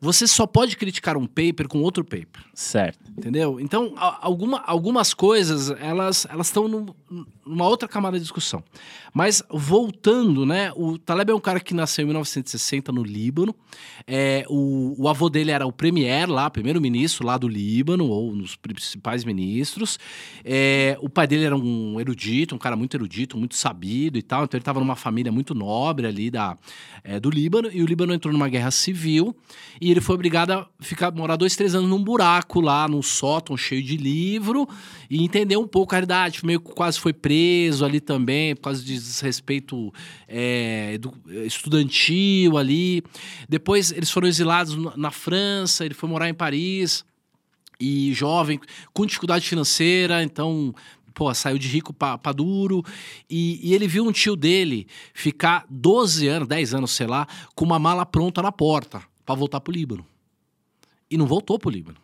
Você só pode criticar um paper com outro paper, certo. Entendeu? Então, alguma, algumas coisas, elas estão num- numa outra camada de discussão. Mas, voltando, né? O Taleb é um cara que nasceu em 1960 no Líbano. É, o, o avô dele era o premier lá, primeiro-ministro lá do Líbano, ou um dos principais ministros. É, o pai dele era um erudito, um cara muito erudito, muito sabido e tal. Então ele estava numa família muito nobre ali da, é, do Líbano. E o Líbano entrou numa guerra civil e ele foi obrigado a ficar, morar dois, três anos num buraco lá, num sótão cheio de livro e entender um pouco a realidade. Meio que quase foi preso ali também, por causa de desrespeito é, edu- estudantil ali. Depois eles foram exilados na- França, ele foi morar em Paris e jovem, com dificuldade financeira, então, pô, saiu de rico pra duro. E, e ele viu um tio dele ficar 12 anos, 10 anos, sei lá, com uma mala pronta na porta pra voltar pro Líbano. E não voltou pro Líbano.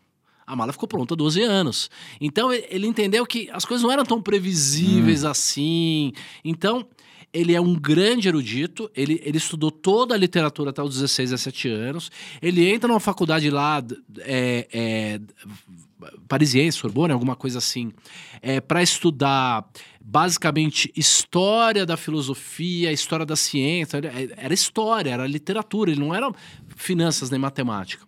A mala ficou pronta 12 anos. Então ele entendeu que as coisas não eram tão previsíveis assim. Então ele é um grande erudito, ele, ele estudou toda a literatura até os 16, 17 anos. Ele entra numa faculdade lá, é, é, parisiense, Sorbonne, alguma coisa assim, é, para estudar basicamente história da filosofia, história da ciência. Era, era história, era literatura, ele não era finanças nem matemática.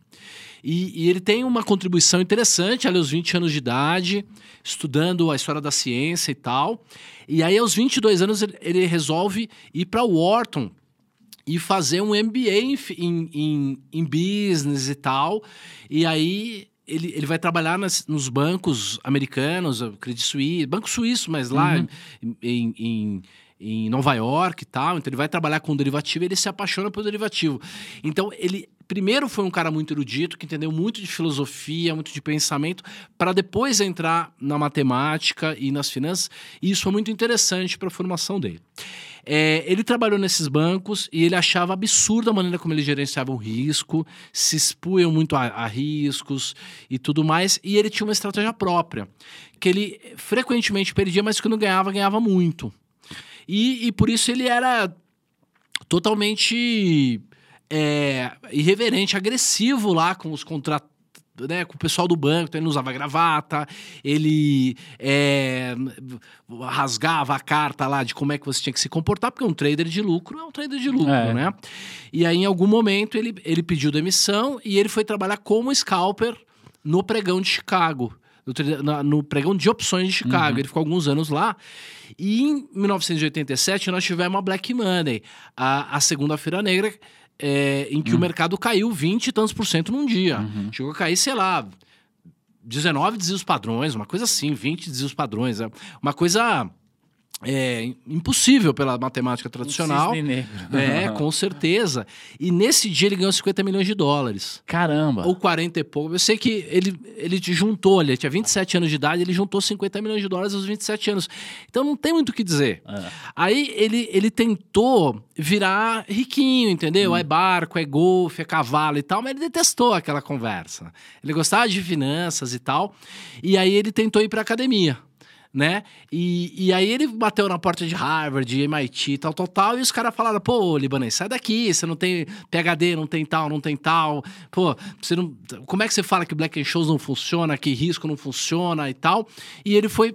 E, e ele tem uma contribuição interessante ali aos 20 anos de idade, estudando a história da ciência e tal. E aí, aos 22 anos, ele, resolve ir para Wharton e fazer um MBA em, em, em, business e tal. E aí ele, ele vai trabalhar nas- nos bancos americanos, Credit Suisse, banco suíço, mas lá em, em, em- em Nova York e tal. Então ele vai trabalhar com derivativo e ele se apaixona pelo derivativo. Então ele primeiro foi um cara muito erudito, que entendeu muito de filosofia, muito de pensamento, para depois entrar na matemática e nas finanças. E isso foi muito interessante para a formação dele. É, ele trabalhou nesses bancos e ele achava absurda a maneira como eles gerenciavam o risco, se expunham muito a, a riscos e tudo mais. E ele tinha uma estratégia própria, que ele frequentemente perdia, mas quando ganhava, ganhava muito. E, e por isso ele era totalmente é, irreverente, agressivo lá com os contratos. Né, com o pessoal do banco, então ele não usava gravata, ele é, rasgava a carta lá de como é que você tinha que se comportar, porque um trader de lucro é um trader de lucro, É. né? E aí, em algum momento, ele, ele pediu demissão e ele foi trabalhar como scalper no pregão de Chicago. No, na- no pregão de opções de Chicago. Ele ficou alguns anos lá. E em 1987, nós tivemos a Black Monday, a, a segunda-feira negra, é, em que o mercado caiu 20 e tantos por cento num dia. Chegou a cair, sei lá, 19 desvios padrões, uma coisa assim, 20 desvios padrões. é Uma coisa é, impossível pela matemática tradicional. Um negro. É, com certeza. E nesse dia ele ganhou 50 milhões de dólares. Caramba. Ou 40 e pouco. Eu sei que ele, ele te juntou, ele tinha 27 anos de idade, ele juntou 50 milhões de dólares aos 27 anos. Então não tem muito o que dizer. É. Aí ele, ele tentou virar riquinho, entendeu? É barco, é golfe, é cavalo e tal, mas ele detestou aquela conversa. Ele gostava de finanças e tal. E aí ele tentou ir pra academia. Né? E, e aí ele bateu na porta de Harvard, de MIT, tal, tal, tal, e os caras falaram, pô, Libanês, sai daqui, você não tem PHD, não tem tal, não tem tal, pô, você não... Como é que você fala que Black Shows não funciona, que risco não funciona e tal? E ele foi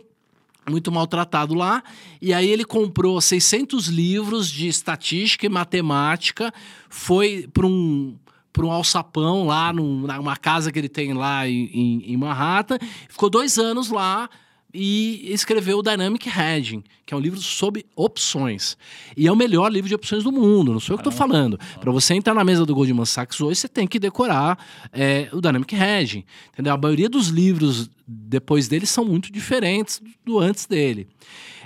muito maltratado lá. E aí ele comprou 600 livros de estatística e matemática, foi para um para um alçapão lá num- numa casa que ele tem lá em, em- em Manhattan, ficou dois anos lá e escreveu o Dynamic Hedging, que é um livro sobre opções. E é o melhor livro de opções do mundo, não sou eu que estou falando. Para você entrar na mesa do Goldman Sachs hoje, você tem que decorar é, o Dynamic Hedging. Entendeu? A maioria dos livros depois dele são muito diferentes do antes dele.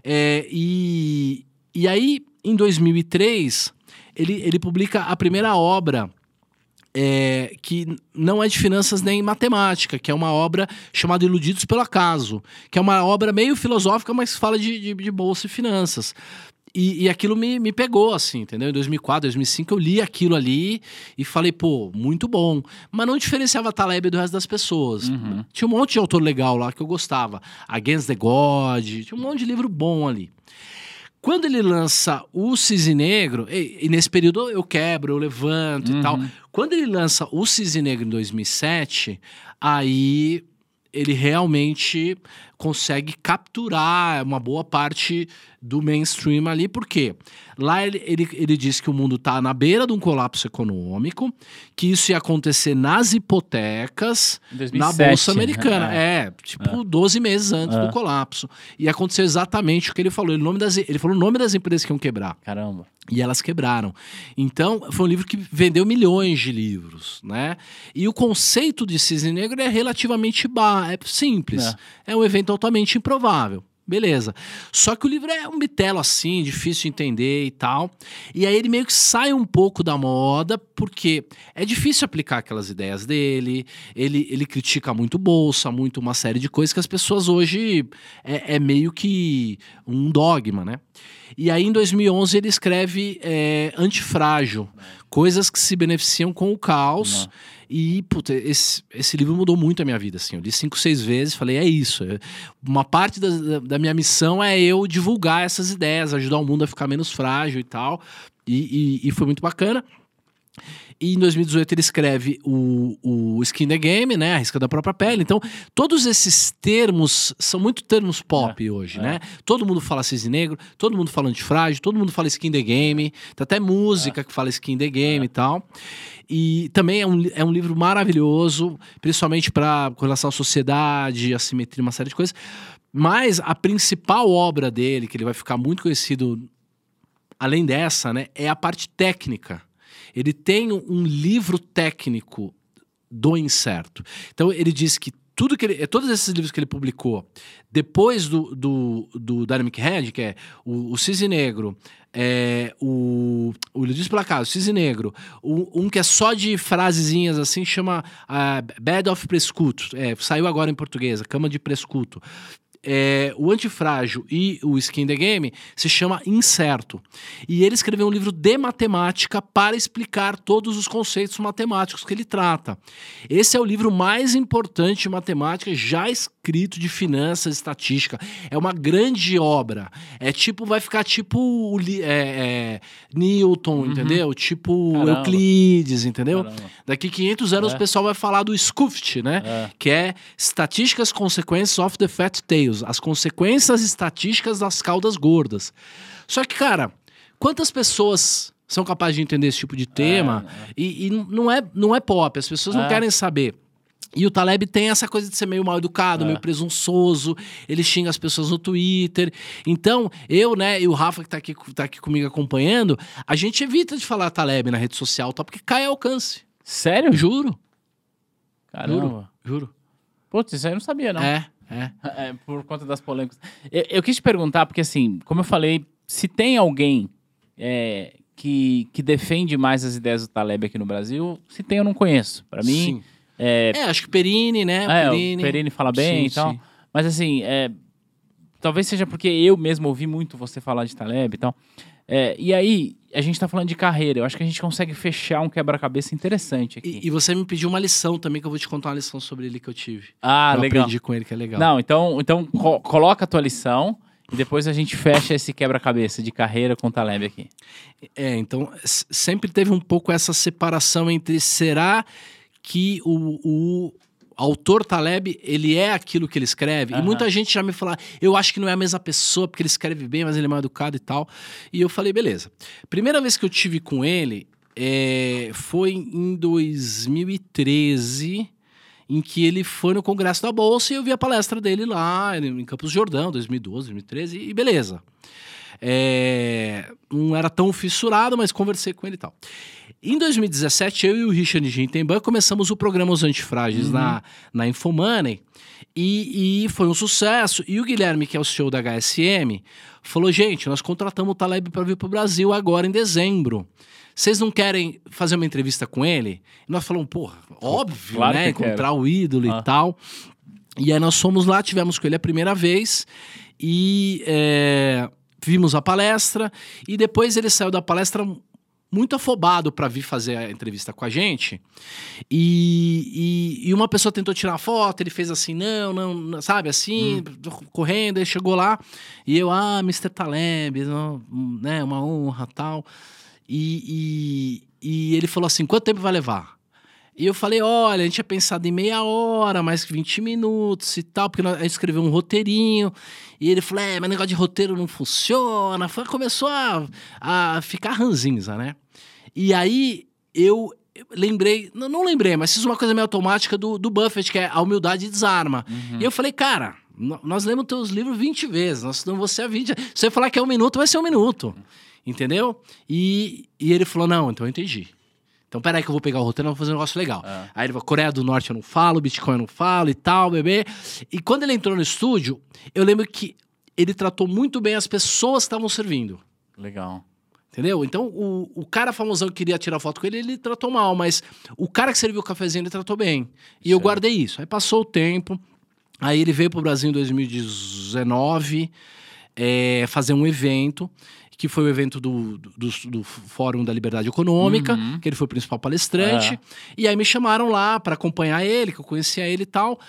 É, e, e aí, em 2003, ele, ele publica a primeira obra é, que não é de finanças nem matemática, que é uma obra chamada Iludidos pelo Acaso, que é uma obra meio filosófica, mas fala de, de, de bolsa e finanças. E, e aquilo me, me pegou, assim, entendeu? Em 2004, 2005, eu li aquilo ali e falei, pô, muito bom. Mas não diferenciava a Taleb do resto das pessoas. Tinha um monte de autor legal lá que eu gostava. Against the God, tinha um monte de livro bom ali. Quando ele lança o Cisne Negro, e, e nesse período eu quebro, eu levanto e tal. Quando ele lança o Cisne Negro em 2007, aí ele realmente consegue capturar uma boa parte do mainstream ali, porque lá ele, ele, ele diz que o mundo está na beira de um colapso econômico, que isso ia acontecer nas hipotecas, Em na 2007, Bolsa Americana. né? É, tipo 12 meses antes É. do colapso. E aconteceu exatamente o que ele falou. Ele, nome das, ele falou o nome das empresas que iam quebrar. Caramba. E elas quebraram. Então, foi um livro que vendeu milhões de livros, né? E o conceito de cisne negro é relativamente ba é simples. É. um evento altamente improvável. Beleza. Só que o livro é um bitelo assim, difícil de entender e tal. E aí ele meio que sai um pouco da moda, porque é difícil aplicar aquelas ideias dele. Ele, ele critica muito bolsa, muito uma série de coisas que as pessoas hoje é, é meio que um dogma, né? E aí, em 2011, ele escreve é, Antifrágil, coisas que se beneficiam com o caos. Não. E, puta, esse, esse livro mudou muito a minha vida, assim. Eu li cinco, seis vezes, falei, é isso. é- Uma parte da, da- minha missão é eu divulgar essas ideias, ajudar o mundo a ficar menos frágil e tal. E, e- e foi muito bacana. E em 2018 ele escreve o, o Skin the Game, né? A risca da própria pele. Então, todos esses termos são muito termos pop hoje, é. né? Todo mundo fala cisne negro, todo mundo fala antifrágil, todo mundo fala Skin the Game. Tem até música que fala Skin the Game e tal. E também é um, é um livro maravilhoso, principalmente para com relação à sociedade, assimetria, uma série de coisas. Mas a principal obra dele, que ele vai ficar muito conhecido além dessa, né, é a parte técnica. Ele tem um livro técnico do incerto. Então ele diz que tudo que ele, todos esses livros que ele publicou depois do, do, do Dynamic Head, que é o, o Cisne Negro, é, o, o Iludidos pela Casa, o Cisne Negro, o- um que é só de frasezinhas assim, chama ah, Bed of Prescuto, é, saiu agora em português, a Cama de Prescuto. É, o Antifrágil e o Skin the Game se chama Incerto. E ele escreveu um livro de matemática para explicar todos os conceitos matemáticos que ele trata. Esse é o livro mais importante de matemática já escrito de finanças e estatística. É uma grande obra. É tipo, vai ficar tipo é, é, Newton, entendeu? Tipo Uhum. Caramba. Euclides, entendeu? Caramba. Daqui 500 anos É. o pessoal vai falar do SCUFT, né? É. Que é Estatísticas Consequences of the Fat Tails. As consequências estatísticas das caudas gordas. Só que, cara, quantas pessoas são capazes de entender esse tipo de tema? E, e não, é, não é pop, as pessoas não É. querem saber. E o Taleb tem essa coisa de ser meio mal educado, É. meio presunçoso, ele xinga as pessoas no Twitter. Então, eu, né, e o Rafa que tá aqui, tá aqui comigo acompanhando, a gente evita de falar Taleb na rede social, tá? Porque cai alcance. Sério? Juro, Caramba. juro. Putz, isso aí eu não sabia, não. É, é. É, por conta das polêmicas. Eu, eu quis te perguntar, porque assim, como eu falei, se tem alguém é, que, que defende mais as ideias do Taleb aqui no Brasil, se tem, eu não conheço. Pra mim, Sim. é, É, acho que Perini, né? é, Perini. o Perini fala bem Sim, e tal. sim. Mas assim, é, talvez seja porque eu mesmo ouvi muito você falar de Taleb e tal. É, e aí, a gente tá falando de carreira. Eu acho que a gente consegue fechar um quebra-cabeça interessante aqui. E, e você me pediu uma lição também, que eu vou te contar uma lição sobre ele que eu tive. ah, eu legal. aprendi com ele, que é legal. Não, então, então co- coloca a tua lição e depois a gente fecha esse quebra-cabeça de carreira com o Taleb aqui. É, então sempre teve um pouco essa separação entre será que o, o autor Taleb, ele é aquilo que ele escreve? Aham. E muita gente já me fala, eu acho que não é a mesma pessoa, porque ele escreve bem, mas ele é mal educado e tal. E eu falei, beleza. Primeira vez que eu tive com ele é, foi em 2013 em que ele foi no Congresso da Bolsa e eu vi a palestra dele lá em Campos Jordão, 2012, 2013, e beleza. É, não era tão fissurado, mas conversei com ele e tal. Em 2017, eu e o Richard Gintenban começamos o programa Os Antifrágeis na, na Infomoney e, e foi um sucesso. E o Guilherme, que é o CEO da HSM, falou: gente, nós contratamos o Taleb para vir para o Brasil agora em dezembro. Vocês não querem fazer uma entrevista com ele? E nós falamos, porra, óbvio, Claro né? eu quero. Encontrar o ídolo Ah. e tal. E aí nós fomos lá, tivemos com ele a primeira vez e é, vimos a palestra. E depois ele saiu da palestra muito afobado para vir fazer a entrevista com a gente. E, e, e uma pessoa tentou tirar foto, ele fez assim, não, não, não, sabe, assim, correndo, aí chegou lá. E eu, ah, Mr. Taleb, né, uma honra tal. E, e, e ele falou assim: quanto tempo vai levar? E eu falei: olha, a gente tinha pensado em meia hora, mais 20 minutos e tal, porque nós, a gente escreveu um roteirinho. E ele falou: é, mas negócio de roteiro não funciona. Foi, começou a, a ficar ranzinza, né? E aí eu lembrei, não, não lembrei, mas fiz uma coisa meio automática do, do Buffett, que é a humildade desarma. E eu falei: cara. Nós lemos teus livros 20 vezes, nós estudamos você há 20. Se você falar que é um minuto, vai ser um minuto. Entendeu? E, e ele falou: não, então eu entendi. Então, peraí que eu vou pegar o roteiro, eu vou fazer um negócio legal. Ah. Aí ele falou, Coreia do Norte eu não falo, Bitcoin eu não falo e tal, bebê. E quando ele entrou no estúdio, eu lembro que ele tratou muito bem as pessoas que estavam servindo. Legal. Entendeu? Então, o, o cara famosão que queria tirar foto com ele, ele tratou mal, mas o cara que serviu o cafezinho, ele tratou bem. E eu Certo. guardei isso. Aí passou o tempo, aí ele veio pro Brasil em 2019. é, fazer um evento, que foi o evento do, do, do- Fórum da Liberdade Econômica, Uhum. que ele foi o principal palestrante. E aí me chamaram lá para acompanhar ele, que eu conhecia ele e tal.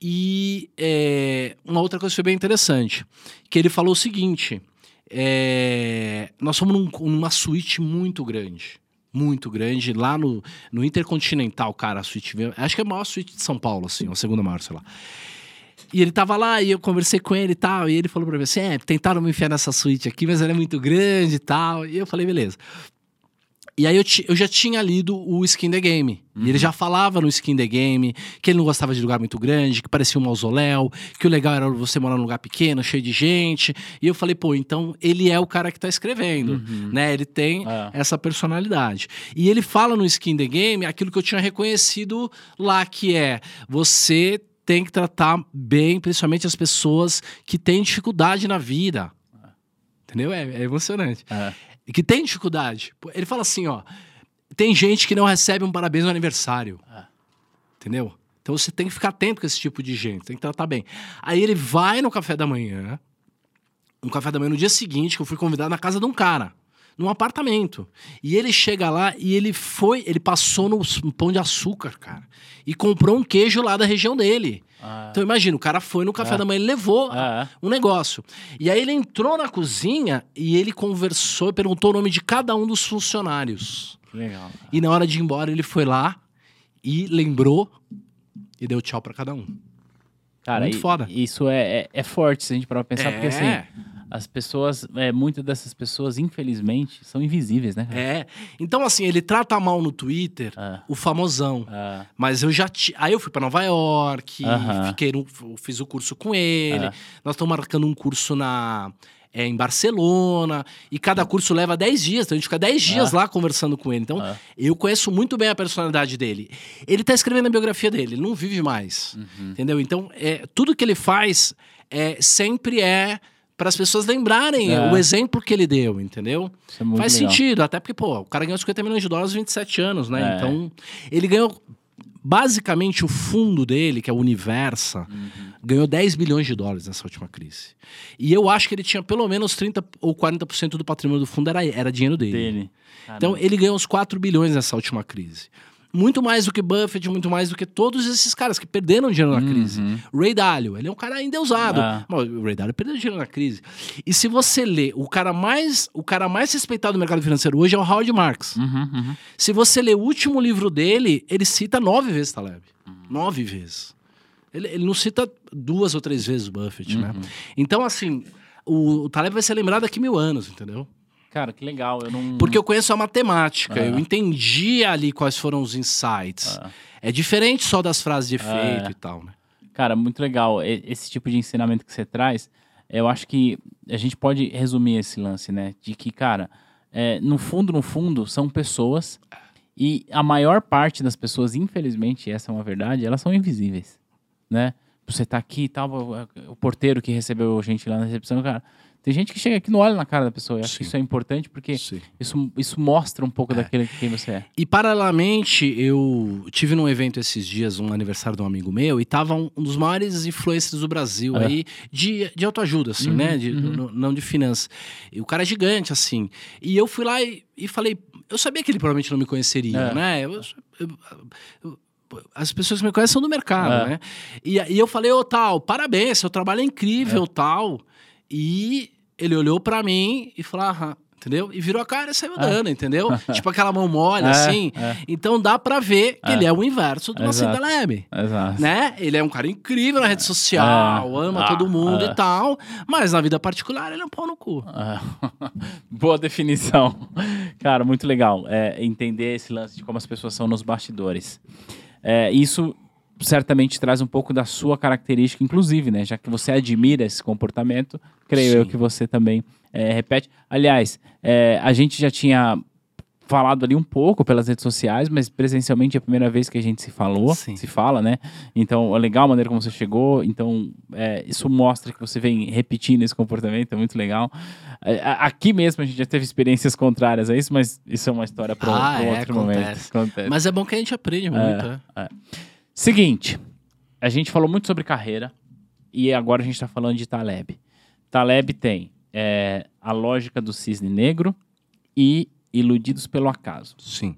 E é, uma outra coisa que foi bem interessante, que ele falou o seguinte: é, nós fomos num- numa suíte muito grande. Muito grande, lá no, no Intercontinental, cara, a suíte. Acho que é a maior suíte de São Paulo, assim, a segunda maior, sei lá. E ele tava lá e eu conversei com ele e tal. E ele falou pra mim assim: é, tentaram me enfiar nessa suíte aqui, mas ela é muito grande e tal. E eu falei, beleza. E aí eu, eu já tinha lido o Skin the Game. E ele já falava no Skin the Game que ele não gostava de lugar muito grande, que parecia um mausoléu, que o legal era você morar num lugar pequeno, cheio de gente. E eu falei, pô, então ele é o cara que tá escrevendo, né? Ele tem É. essa personalidade. E ele fala no Skin the Game aquilo que eu tinha reconhecido lá, que é você tem que tratar bem, principalmente as pessoas que têm dificuldade na vida. Entendeu? É, é emocionante. É. Que tem dificuldade. Ele fala assim, ó. Tem gente que não recebe um parabéns no aniversário. Ah. Entendeu? Então você tem que ficar atento com esse tipo de gente, tem que tratar bem. Aí ele vai no café da manhã, um café da manhã no dia seguinte, que eu fui convidado na casa de um cara, num apartamento. E ele chega lá e ele foi, ele passou no pão de açúcar, cara, e comprou um queijo lá da região dele. Ah, Então imagina, o cara foi no café Ah. da manhã, ele levou ah, um negócio. E aí ele entrou na cozinha e ele conversou e perguntou o nome de cada um dos funcionários. legal. E na hora de ir embora, ele foi lá e lembrou e deu tchau pra cada um. Cara, Muito e- foda. isso é, é, é forte se a gente parar pra pensar, porque assim, É. as pessoas, é, muitas dessas pessoas, infelizmente, são invisíveis, né? cara? É. Então, assim, ele trata mal no Twitter Ah, o famosão. ah, Mas eu já. Aí eu fui pra Nova York, fiquei no- fiz o curso com ele. Ah. Nós estamos marcando um curso na. é, em Barcelona, e cada curso leva 10 dias, então a gente fica 10 dias Ah. lá conversando com ele. Então, ah, eu conheço muito bem a personalidade dele. Ele tá escrevendo a biografia dele, ele não vive mais. uhum. Entendeu? Então, é, tudo que ele faz é, sempre é para as pessoas lembrarem É. o exemplo que ele deu, entendeu? É muito Faz legal. sentido, até porque, pô, o cara ganhou 50 milhões de dólares aos 27 anos, né? É. Então, ele ganhou. Basicamente, o fundo dele, que é o Universa, Uhum. ganhou 10 bilhões de dólares nessa última crise. E eu acho que ele tinha pelo menos 30 ou 40% do patrimônio do fundo era, era dinheiro dele. Dele. Então, ele ganhou uns 4 bilhões nessa última crise. Muito mais do que Buffett, muito mais do que todos esses caras que perderam dinheiro na crise. Uhum. Ray Dalio, ele é um cara endeusado. Ah. Mas O Ray Dalio perdeu dinheiro na crise. E se você lê, o cara mais, o cara mais respeitado do mercado financeiro hoje é o Howard Marks. Uhum, uhum. Se você lê o último livro dele, ele cita nove vezes Taleb. Uhum. Nove vezes. Ele, ele não cita duas ou três vezes o Buffett, né? Uhum. Então, assim, o, o Taleb vai ser lembrado daqui mil anos, entendeu? Cara, que legal. Eu não. Porque eu conheço a matemática, Ah. eu entendi ali quais foram os insights. Ah. É diferente só das frases de efeito Ah. e tal, né? Cara, muito legal. Esse tipo de ensinamento que você traz, eu acho que a gente pode resumir esse lance, né? De que, cara, é, no fundo, no fundo, são pessoas e a maior parte das pessoas, infelizmente, essa é uma verdade, elas são invisíveis, né? Você tá aqui e tal, o- o porteiro que recebeu a gente lá na recepção, cara, tem gente que chega aqui e não olha na cara da pessoa. Eu acho que isso é importante porque Sim. isso, isso mostra um pouco daquele quem você é. E paralelamente, eu tive num evento esses dias, um aniversário de um amigo meu, e tava um, um dos maiores influencers do Brasil É. aí, de, de autoajuda, assim, Uhum, né? De- uhum. n- não de finanças. E o cara é gigante, assim. E eu fui lá e, e falei, eu sabia que ele provavelmente não me conheceria, É. né? Eu- eu- eu- as pessoas que me conhecem são do mercado, É. né? E, e eu falei, ô tal, parabéns, seu trabalho é incrível, tal. E ele olhou pra mim e falou, aham, entendeu? E virou a cara e saiu É. dando, entendeu? tipo aquela mão mole, É, assim. é. Então dá pra ver que É. ele é o inverso do Nassim Exato. Taleb. Exato. Né? Ele é um cara incrível na rede social, É. ama Ah, todo mundo é. e tal, mas na vida particular ele é um pau no cu. Ah, Boa definição. Cara, muito legal. É, entender esse lance de como as pessoas são nos bastidores. É, isso certamente traz um pouco da sua característica, inclusive, né? Já que você admira esse comportamento, creio eu Sim. que você também é, repete. Aliás, é, a gente já tinha falado ali um pouco pelas redes sociais, mas presencialmente é a primeira vez que a gente se falou, Sim. se fala, né? Então, é legal a maneira como você chegou. Então, é, isso mostra que você vem repetindo esse comportamento, é muito legal. É, Aqui mesmo a gente já teve experiências contrárias a isso, mas isso é uma história para Ah, é, outro momento. acontece. Acontece. Mas é bom que a gente aprende muito, né? Seguinte, a gente falou muito sobre carreira e agora a gente está falando de Taleb. Taleb tem é, a lógica do cisne negro e iludidos pelo acaso. Sim.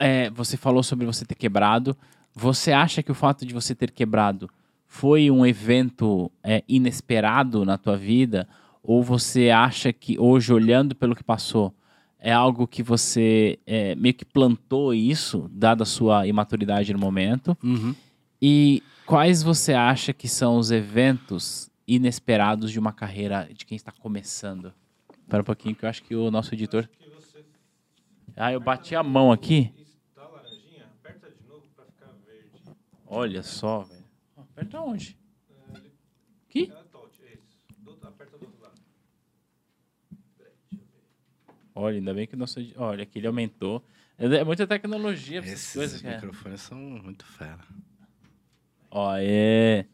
É, você falou sobre você ter quebrado. Você acha que o fato de você ter quebrado foi um evento é, inesperado na tua vida? Ou você acha que hoje, olhando pelo que passou, é algo que você é, meio que plantou isso, dada a sua imaturidade no momento? Uhum. E quais você acha que são os eventos inesperados de uma carreira de quem está começando? Espera um pouquinho que eu acho que o nosso editor... Ah, eu bati a mão aqui. está laranjinha, aperta de novo para ficar verde. Olha só, velho. Aperta onde? Aqui? É touch, é isso. Do, aperta do outro lado. Peraí, deixa eu ver. Olha, ainda bem que o nosso... Olha, aqui ele aumentou. É muita tecnologia Esses coisas, cara. microfones são muito fera. Ó, é...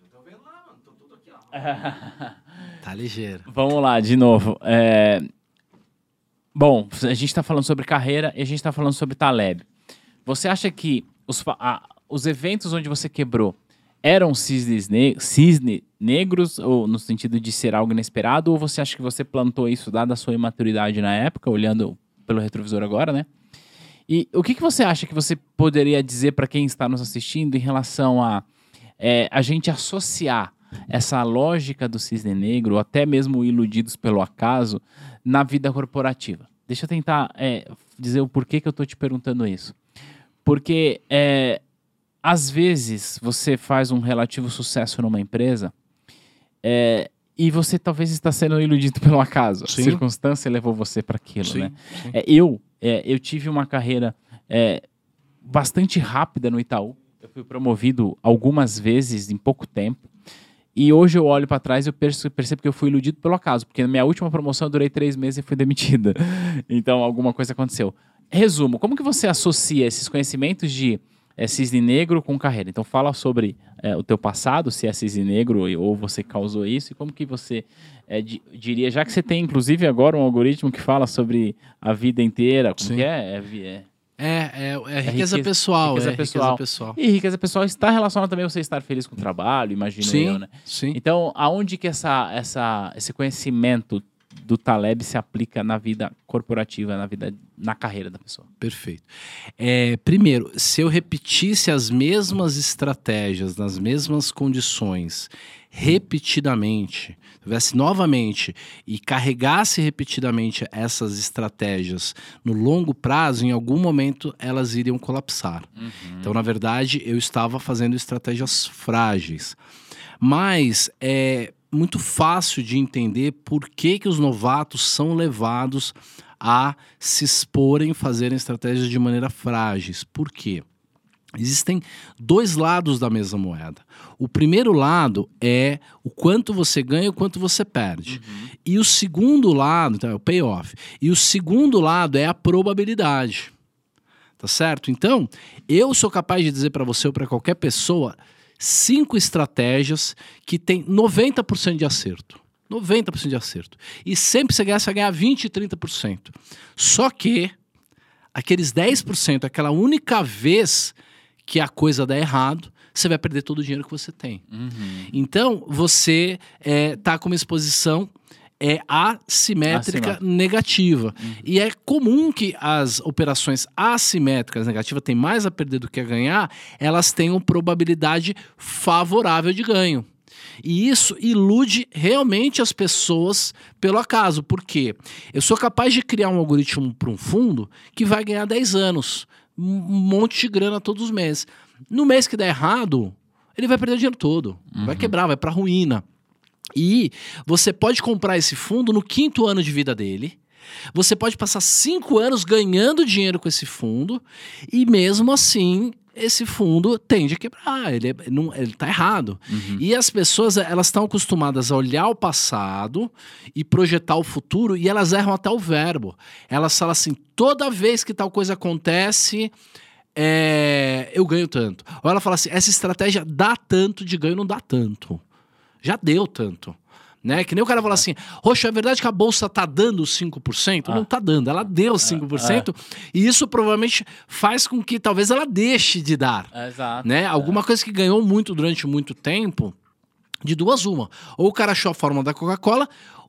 Eu tô vendo lá, mano. Tô tudo aqui, ó. Tá ligeiro. Vamos lá, de novo. É, Bom, a gente está falando sobre carreira e a gente está falando sobre Taleb. Você acha que os, os eventos onde você quebrou eram cisnes ne- cisne negros, ou no sentido de ser algo inesperado, ou você acha que você plantou isso dada a sua imaturidade na época, olhando pelo retrovisor agora, né? E o que, que você acha que você poderia dizer para quem está nos assistindo em relação a é, a gente associar essa lógica do cisne negro, ou até mesmo iludidos pelo acaso, na vida corporativa? Deixa eu tentar é, dizer o porquê que eu estou te perguntando isso. Porque é, às vezes você faz um relativo sucesso numa empresa é, e você talvez está sendo iludido pelo acaso. Sim. A circunstância levou você para aquilo, Sim, né? sim. É, eu, é, eu tive uma carreira é, bastante rápida no Itaú. Eu fui promovido algumas vezes em pouco tempo. E hoje eu olho para trás e eu perce- percebo que eu fui iludido pelo acaso, porque na minha última promoção eu durei três meses e fui demitida. Então alguma coisa aconteceu. Resumo, como que você associa esses conhecimentos de é, cisne negro com carreira? Então fala sobre é, o teu passado, se é cisne negro ou você causou isso, e como que você é, di- diria, já que você tem inclusive agora um algoritmo que fala sobre a vida inteira, como Sim. que é? É vi- é É, é, é riqueza, pessoal. riqueza é pessoal. pessoal. E riqueza pessoal está relacionada também a você estar feliz com o trabalho, imagino Sim, eu, né? sim. Então, aonde que essa, essa, esse conhecimento do Taleb se aplica na vida corporativa, na vida, na carreira da pessoa? Perfeito. É, primeiro, se eu repetisse as mesmas estratégias, nas mesmas condições, repetidamente, tivesse novamente e carregasse repetidamente essas estratégias no longo prazo, em algum momento elas iriam colapsar. Então, na verdade, eu estava fazendo estratégias frágeis. Mas é muito fácil de entender por que, que os novatos são levados a se exporem, fazerem estratégias de maneira frágeis. Por quê? Existem dois lados da mesma moeda. O primeiro lado é o quanto você ganha e o quanto você perde. E o segundo lado, então, é o payoff. E o segundo lado é a probabilidade. Tá certo? Então, eu sou capaz de dizer para você ou para qualquer pessoa cinco estratégias que tem 90% de acerto. 90% de acerto. E sempre você vai ganhar 20, 30%. Só que aqueles 10%, aquela única vez que a coisa dá errado, você vai perder todo o dinheiro que você tem. Então, você está com uma exposição é assimétrica Assimétrica. negativa. E é comum que as operações assimétricas negativas têm mais a perder do que a ganhar, elas tenham probabilidade favorável de ganho. E isso ilude realmente as pessoas pelo acaso. Por quê? Eu sou capaz de criar um algoritmo para um fundo que vai ganhar 10 anos, um monte de grana todos os meses. No mês que der errado, ele vai perder o dinheiro todo. Vai quebrar, vai para ruína. E você pode comprar esse fundo no quinto ano de vida dele. Você pode passar cinco anos ganhando dinheiro com esse fundo e mesmo assim esse fundo tende a quebrar. Ele, é- não, ele tá errado. E as pessoas elas estão acostumadas a olhar o passado e projetar o futuro e elas erram até o verbo. Elas falam assim: toda vez que tal coisa acontece, é, eu ganho tanto. Ou ela fala assim: essa estratégia dá tanto de ganho, não dá tanto. Já deu tanto. Né? Que nem o cara fala assim: Roxo, é verdade que a bolsa tá dando 5%? Ah. Não tá dando, ela deu 5%, e isso provavelmente faz com que talvez ela deixe de dar Exato. né? Alguma coisa que ganhou muito durante muito tempo De duas, uma. Ou o cara achou a fórmula da Coca-Cola,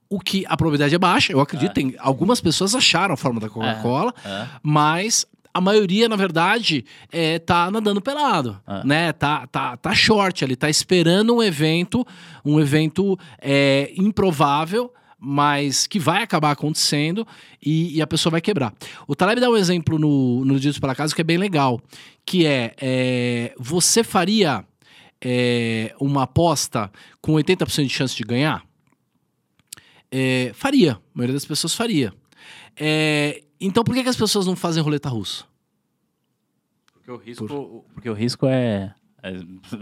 o que a probabilidade é baixa, eu acredito. Tem, algumas pessoas acharam a fórmula da Coca-Cola, É. mas a maioria, na verdade, é, tá nadando pelado, Ah. né? Tá, tá, tá short ali, tá esperando um evento, um evento é, improvável, mas que vai acabar acontecendo e, e a pessoa vai quebrar. O Taleb dá um exemplo no, no Dito pela Casa que é bem legal, que é, é, você faria é, uma aposta com 80% de chance de ganhar? É, faria, a maioria das pessoas faria. É, então por que, que as pessoas não fazem roleta russa? Porque o risco, porque o risco é. É,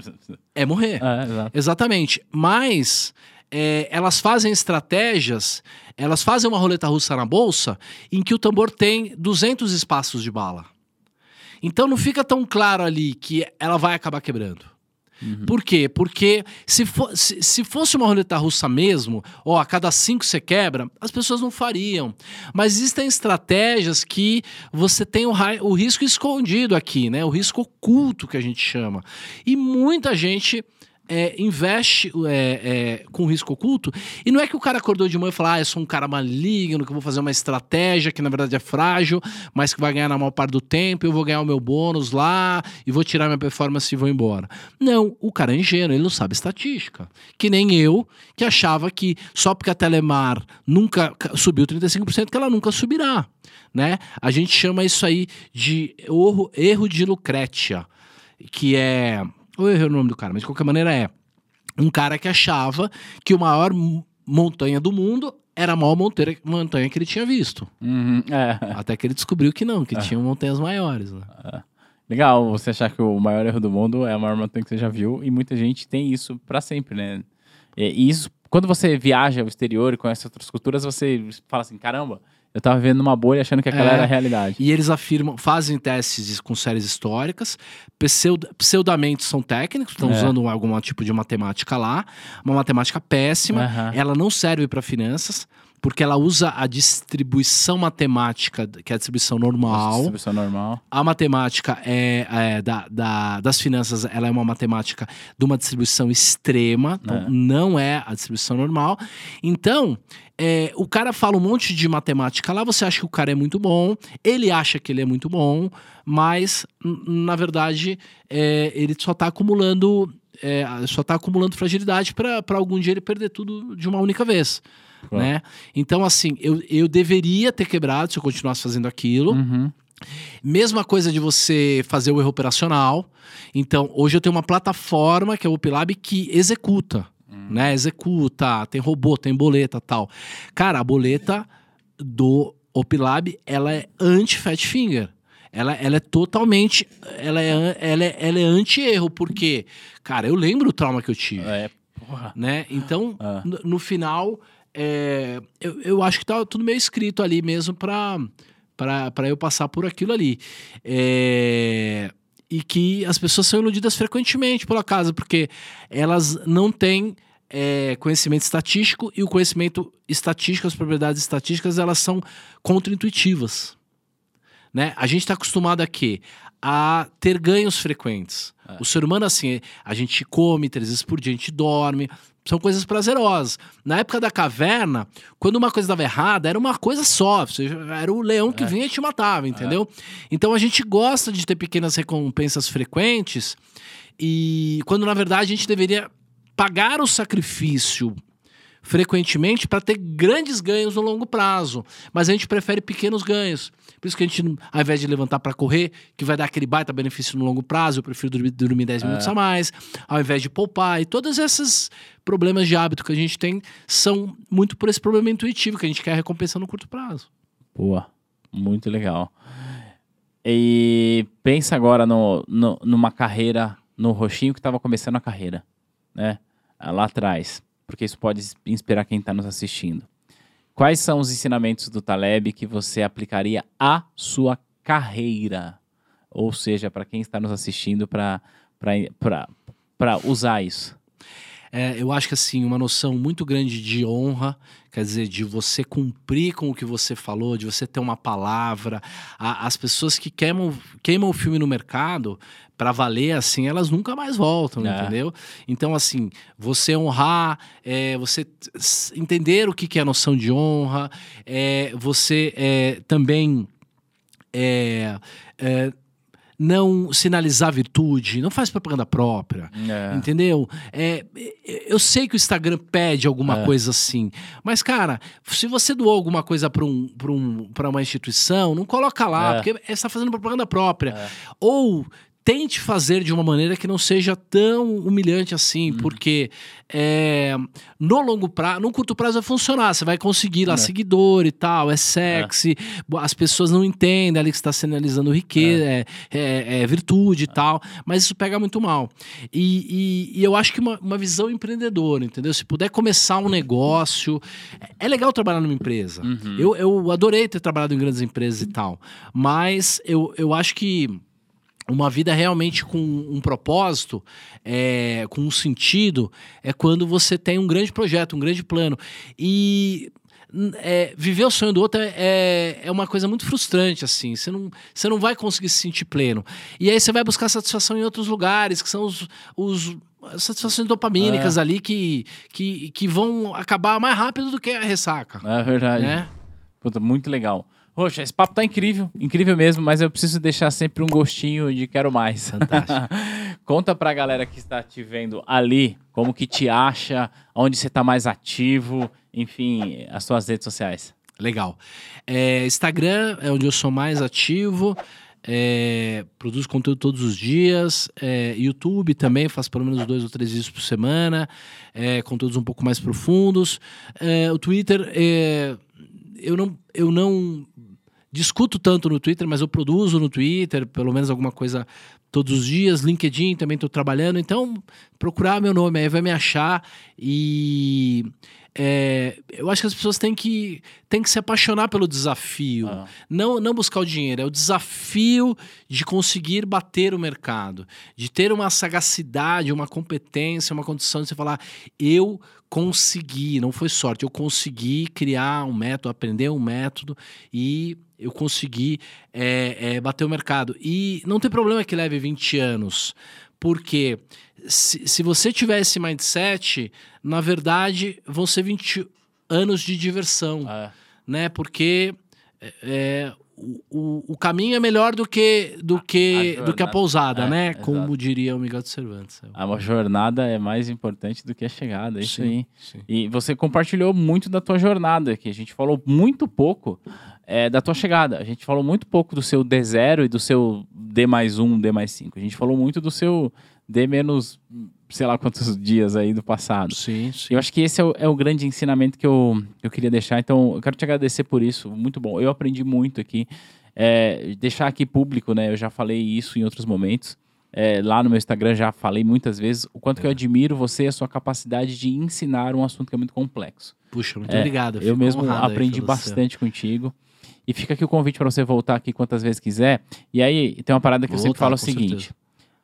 É morrer. é. Exatamente. Mas é, elas fazem estratégias, elas fazem uma roleta russa na bolsa em que o tambor tem 200 espaços de bala. Então não fica tão claro ali que ela vai acabar quebrando. Por quê? Porque se, se, se fosse uma roleta russa mesmo, ó, a cada cinco você quebra, as pessoas não fariam. Mas existem estratégias que você tem o, o risco escondido aqui, né? O risco oculto que a gente chama. E muita gente é, investe é, é, com risco oculto. E não é que o cara acordou de manhã e falou: Ah, eu sou um cara maligno, que eu vou fazer uma estratégia que na verdade é frágil, mas que vai ganhar na maior parte do tempo, eu vou ganhar o meu bônus lá e vou tirar minha performance e vou embora. Não, o cara é ingênuo, ele não sabe estatística. Que nem eu, que achava que só porque a Telemar nunca ca- subiu 35%, que ela nunca subirá. Né? A gente chama isso aí de erro, erro de Lucrétia, que é. Eu errei o nome do cara, mas de qualquer maneira é. Um cara que achava que o maior montanha do mundo era a maior monteira- montanha que ele tinha visto. Uhum, é. Até que ele descobriu que não, que tinham montanhas maiores. Né? Legal você achar que o maior erro do mundo é a maior montanha que você já viu. E muita gente tem isso pra sempre, né? E isso, quando você viaja ao exterior e conhece outras culturas, você fala assim: caramba, eu tava vivendo numa bolha achando que aquela É. era a realidade. E eles afirmam, fazem testes com séries históricas, pseud, pseudamente são técnicos, estão É. usando algum tipo de matemática lá, uma matemática péssima, Aham. ela não serve para finanças, porque ela usa a distribuição matemática, que é a distribuição normal. Distribuição normal. A matemática é, é, da, da- das finanças, ela é uma matemática de uma distribuição extrema, então É. não é a distribuição normal. Então, é, o cara fala um monte de matemática lá, você acha que o cara é muito bom, ele acha que ele é muito bom, mas na verdade é, ele só está acumulando, é, só tá acumulando fragilidade para algum dia ele perder tudo de uma única vez. Claro. Né? Então, assim, eu, eu deveria ter quebrado se eu continuasse fazendo aquilo. Uhum. Mesma coisa de você fazer o erro operacional. Então, hoje eu tenho uma plataforma que é o Opilab que executa, né? Executa, tem robô, tem boleta, tal. Cara, a boleta do Opilab, ela é anti-fat finger. Ela, ela é totalmente, ela é, ela é, ela é anti-erro, porque, cara, eu lembro o trauma que eu tive É, porra. né? Então, Ah. no, no final, é, eu, eu acho que tá tudo meio escrito ali mesmo pra, pra eu passar por aquilo ali. É, e que as pessoas são iludidas frequentemente pela casa, porque elas não têm é, conhecimento estatístico e o conhecimento estatístico, as propriedades estatísticas, elas são contraintuitivas. Né? A gente está acostumado a quê? A ter ganhos frequentes. É. O ser humano, assim, a gente come três vezes por dia, a gente dorme. São coisas prazerosas. Na época da caverna, quando uma coisa dava errada, era uma coisa só. Era o leão que É. vinha e te matava, entendeu? Então a gente gosta de ter pequenas recompensas frequentes. E quando na verdade a gente deveria pagar o sacrifício frequentemente para ter grandes ganhos no longo prazo. Mas a gente prefere pequenos ganhos. Por isso que a gente, ao invés de levantar para correr, que vai dar aquele baita benefício no longo prazo, eu prefiro dormir, dormir 10 minutos a mais, ao invés de poupar. E todos esses problemas de hábito que a gente tem são muito por esse problema intuitivo, que a gente quer a recompensa no curto prazo. Boa, muito legal. E pensa agora no, no- numa carreira, no roxinho que estava começando a carreira, né? Lá atrás, porque isso pode inspirar quem está nos assistindo. Quais são os ensinamentos do Taleb que você aplicaria à sua carreira? Ou seja, para quem está nos assistindo para usar isso? é, eu acho que assim, uma noção muito grande de honra, quer dizer, de você cumprir com o que você falou, de você ter uma palavra. A- as pessoas que queimam, queimam o filme no mercado para valer, assim, elas nunca mais voltam, É. entendeu? Então, assim, você honrar, é, você entender o que, que é a noção de honra, é, você é, também é, é, não sinalizar virtude, não faz propaganda própria. É. Entendeu? É, eu sei que o Instagram pede alguma É. coisa assim, mas, cara, se você doou alguma coisa para um, pra um, pra uma instituição, não coloca lá, porque você está fazendo propaganda própria. Ou tente fazer de uma maneira que não seja tão humilhante assim, Uhum. porque é, no longo prazo, no curto prazo vai funcionar, você vai conseguir lá É. seguidor e tal, é sexy, as pessoas não entendem ali que você está sinalizando riqueza, é, é- é virtude e tal, mas isso pega muito mal. E, e- e eu acho que uma, uma visão empreendedora, entendeu? Se puder começar um negócio, é- é legal trabalhar numa empresa. Uhum. Eu, eu adorei ter trabalhado em grandes empresas e tal, mas eu, eu acho que uma vida realmente com um propósito, é, com um sentido, é quando você tem um grande projeto, um grande plano. E é, viver o sonho do outro é- é, é uma coisa muito frustrante, assim. Você não, você não vai conseguir se sentir pleno. E aí você vai buscar satisfação em outros lugares, que são os. os as satisfações dopamínicas ali que, que, que vão acabar mais rápido do que a ressaca. É verdade. Né? Puta, muito legal. Roxa, esse papo tá incrível, incrível mesmo, mas eu preciso deixar sempre um gostinho de quero mais. Fantástico. Conta pra galera que está te vendo ali, como que te acha, onde você tá mais ativo, enfim, as suas redes sociais. Legal. É, Instagram é onde eu sou mais ativo. é, produzo conteúdo todos os dias. é, YouTube também, faço pelo menos dois ou três vídeos por semana. é, conteúdos um pouco mais profundos. É, o Twitter, é, eu, não, eu não discuto tanto no Twitter, mas eu produzo no Twitter, pelo menos alguma coisa todos os dias. LinkedIn também estou trabalhando. Então, procurar meu nome aí vai me achar. E é, eu acho que as pessoas têm que, têm que se apaixonar pelo desafio. Ah. Não, não buscar o dinheiro, é o desafio de conseguir bater o mercado, de ter uma sagacidade, uma competência, uma condição de você falar: eu consegui, não foi sorte, eu consegui criar um método, aprender um método e eu consegui é, é, bater o mercado. E não tem problema que leve 20 anos, porque se, se você tiver esse mindset, na verdade vão ser 20 anos de diversão É. né? Porque é, é, o, o- caminho é melhor do que do que a do que a pousada, É, né? exato. Como diria o Miguel de Cervantes. A jornada é mais importante do que a chegada, é isso Sim, aí. sim. E você compartilhou muito da tua jornada, que a gente falou muito pouco é, da tua chegada. A gente falou muito pouco do seu D0 e do seu D mais 1, D mais 5. A gente falou muito do seu D menos, sei lá quantos dias aí do passado. Sim, sim. Eu acho que esse é o, é o grande ensinamento que eu, eu queria deixar. Então, eu quero te agradecer por isso. Muito bom. Eu aprendi muito aqui. É, deixar aqui público, né? Eu já falei isso em outros momentos. É, lá no meu Instagram já falei muitas vezes o quanto que eu admiro você e a sua capacidade de ensinar um assunto que é muito complexo. Puxa, muito É, obrigado. Eu mesmo aprendi bastante contigo. E fica aqui o convite para você voltar aqui quantas vezes quiser. E aí, tem uma parada que eu Vou sempre voltar, falo o seguinte: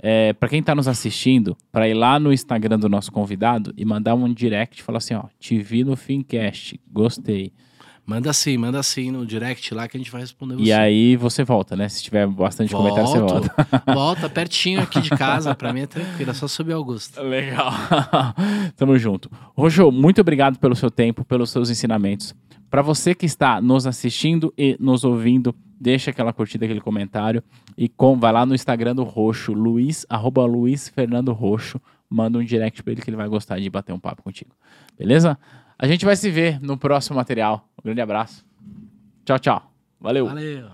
é, para quem tá nos assistindo, para ir lá no Instagram do nosso convidado e mandar um direct e falar assim: ó, te vi no Fincast, gostei. Manda sim, manda sim no direct lá que a gente vai responder você. E aí você volta, né? Se tiver bastante comentário, você Volto. volta. Volta pertinho aqui de casa, pra mim é tranquilo, é só subir Augusto. Legal. Tamo junto. Rojo, muito obrigado pelo seu tempo, pelos seus ensinamentos. Para você que está nos assistindo e nos ouvindo, deixa aquela curtida, aquele comentário e com, vai lá no Instagram do Roxo, Luiz, arroba Luiz Fernando Roxo, manda um direct para ele que ele vai gostar de bater um papo contigo. Beleza? A gente vai se ver no próximo material. Um grande abraço. Tchau, tchau. Valeu. Valeu.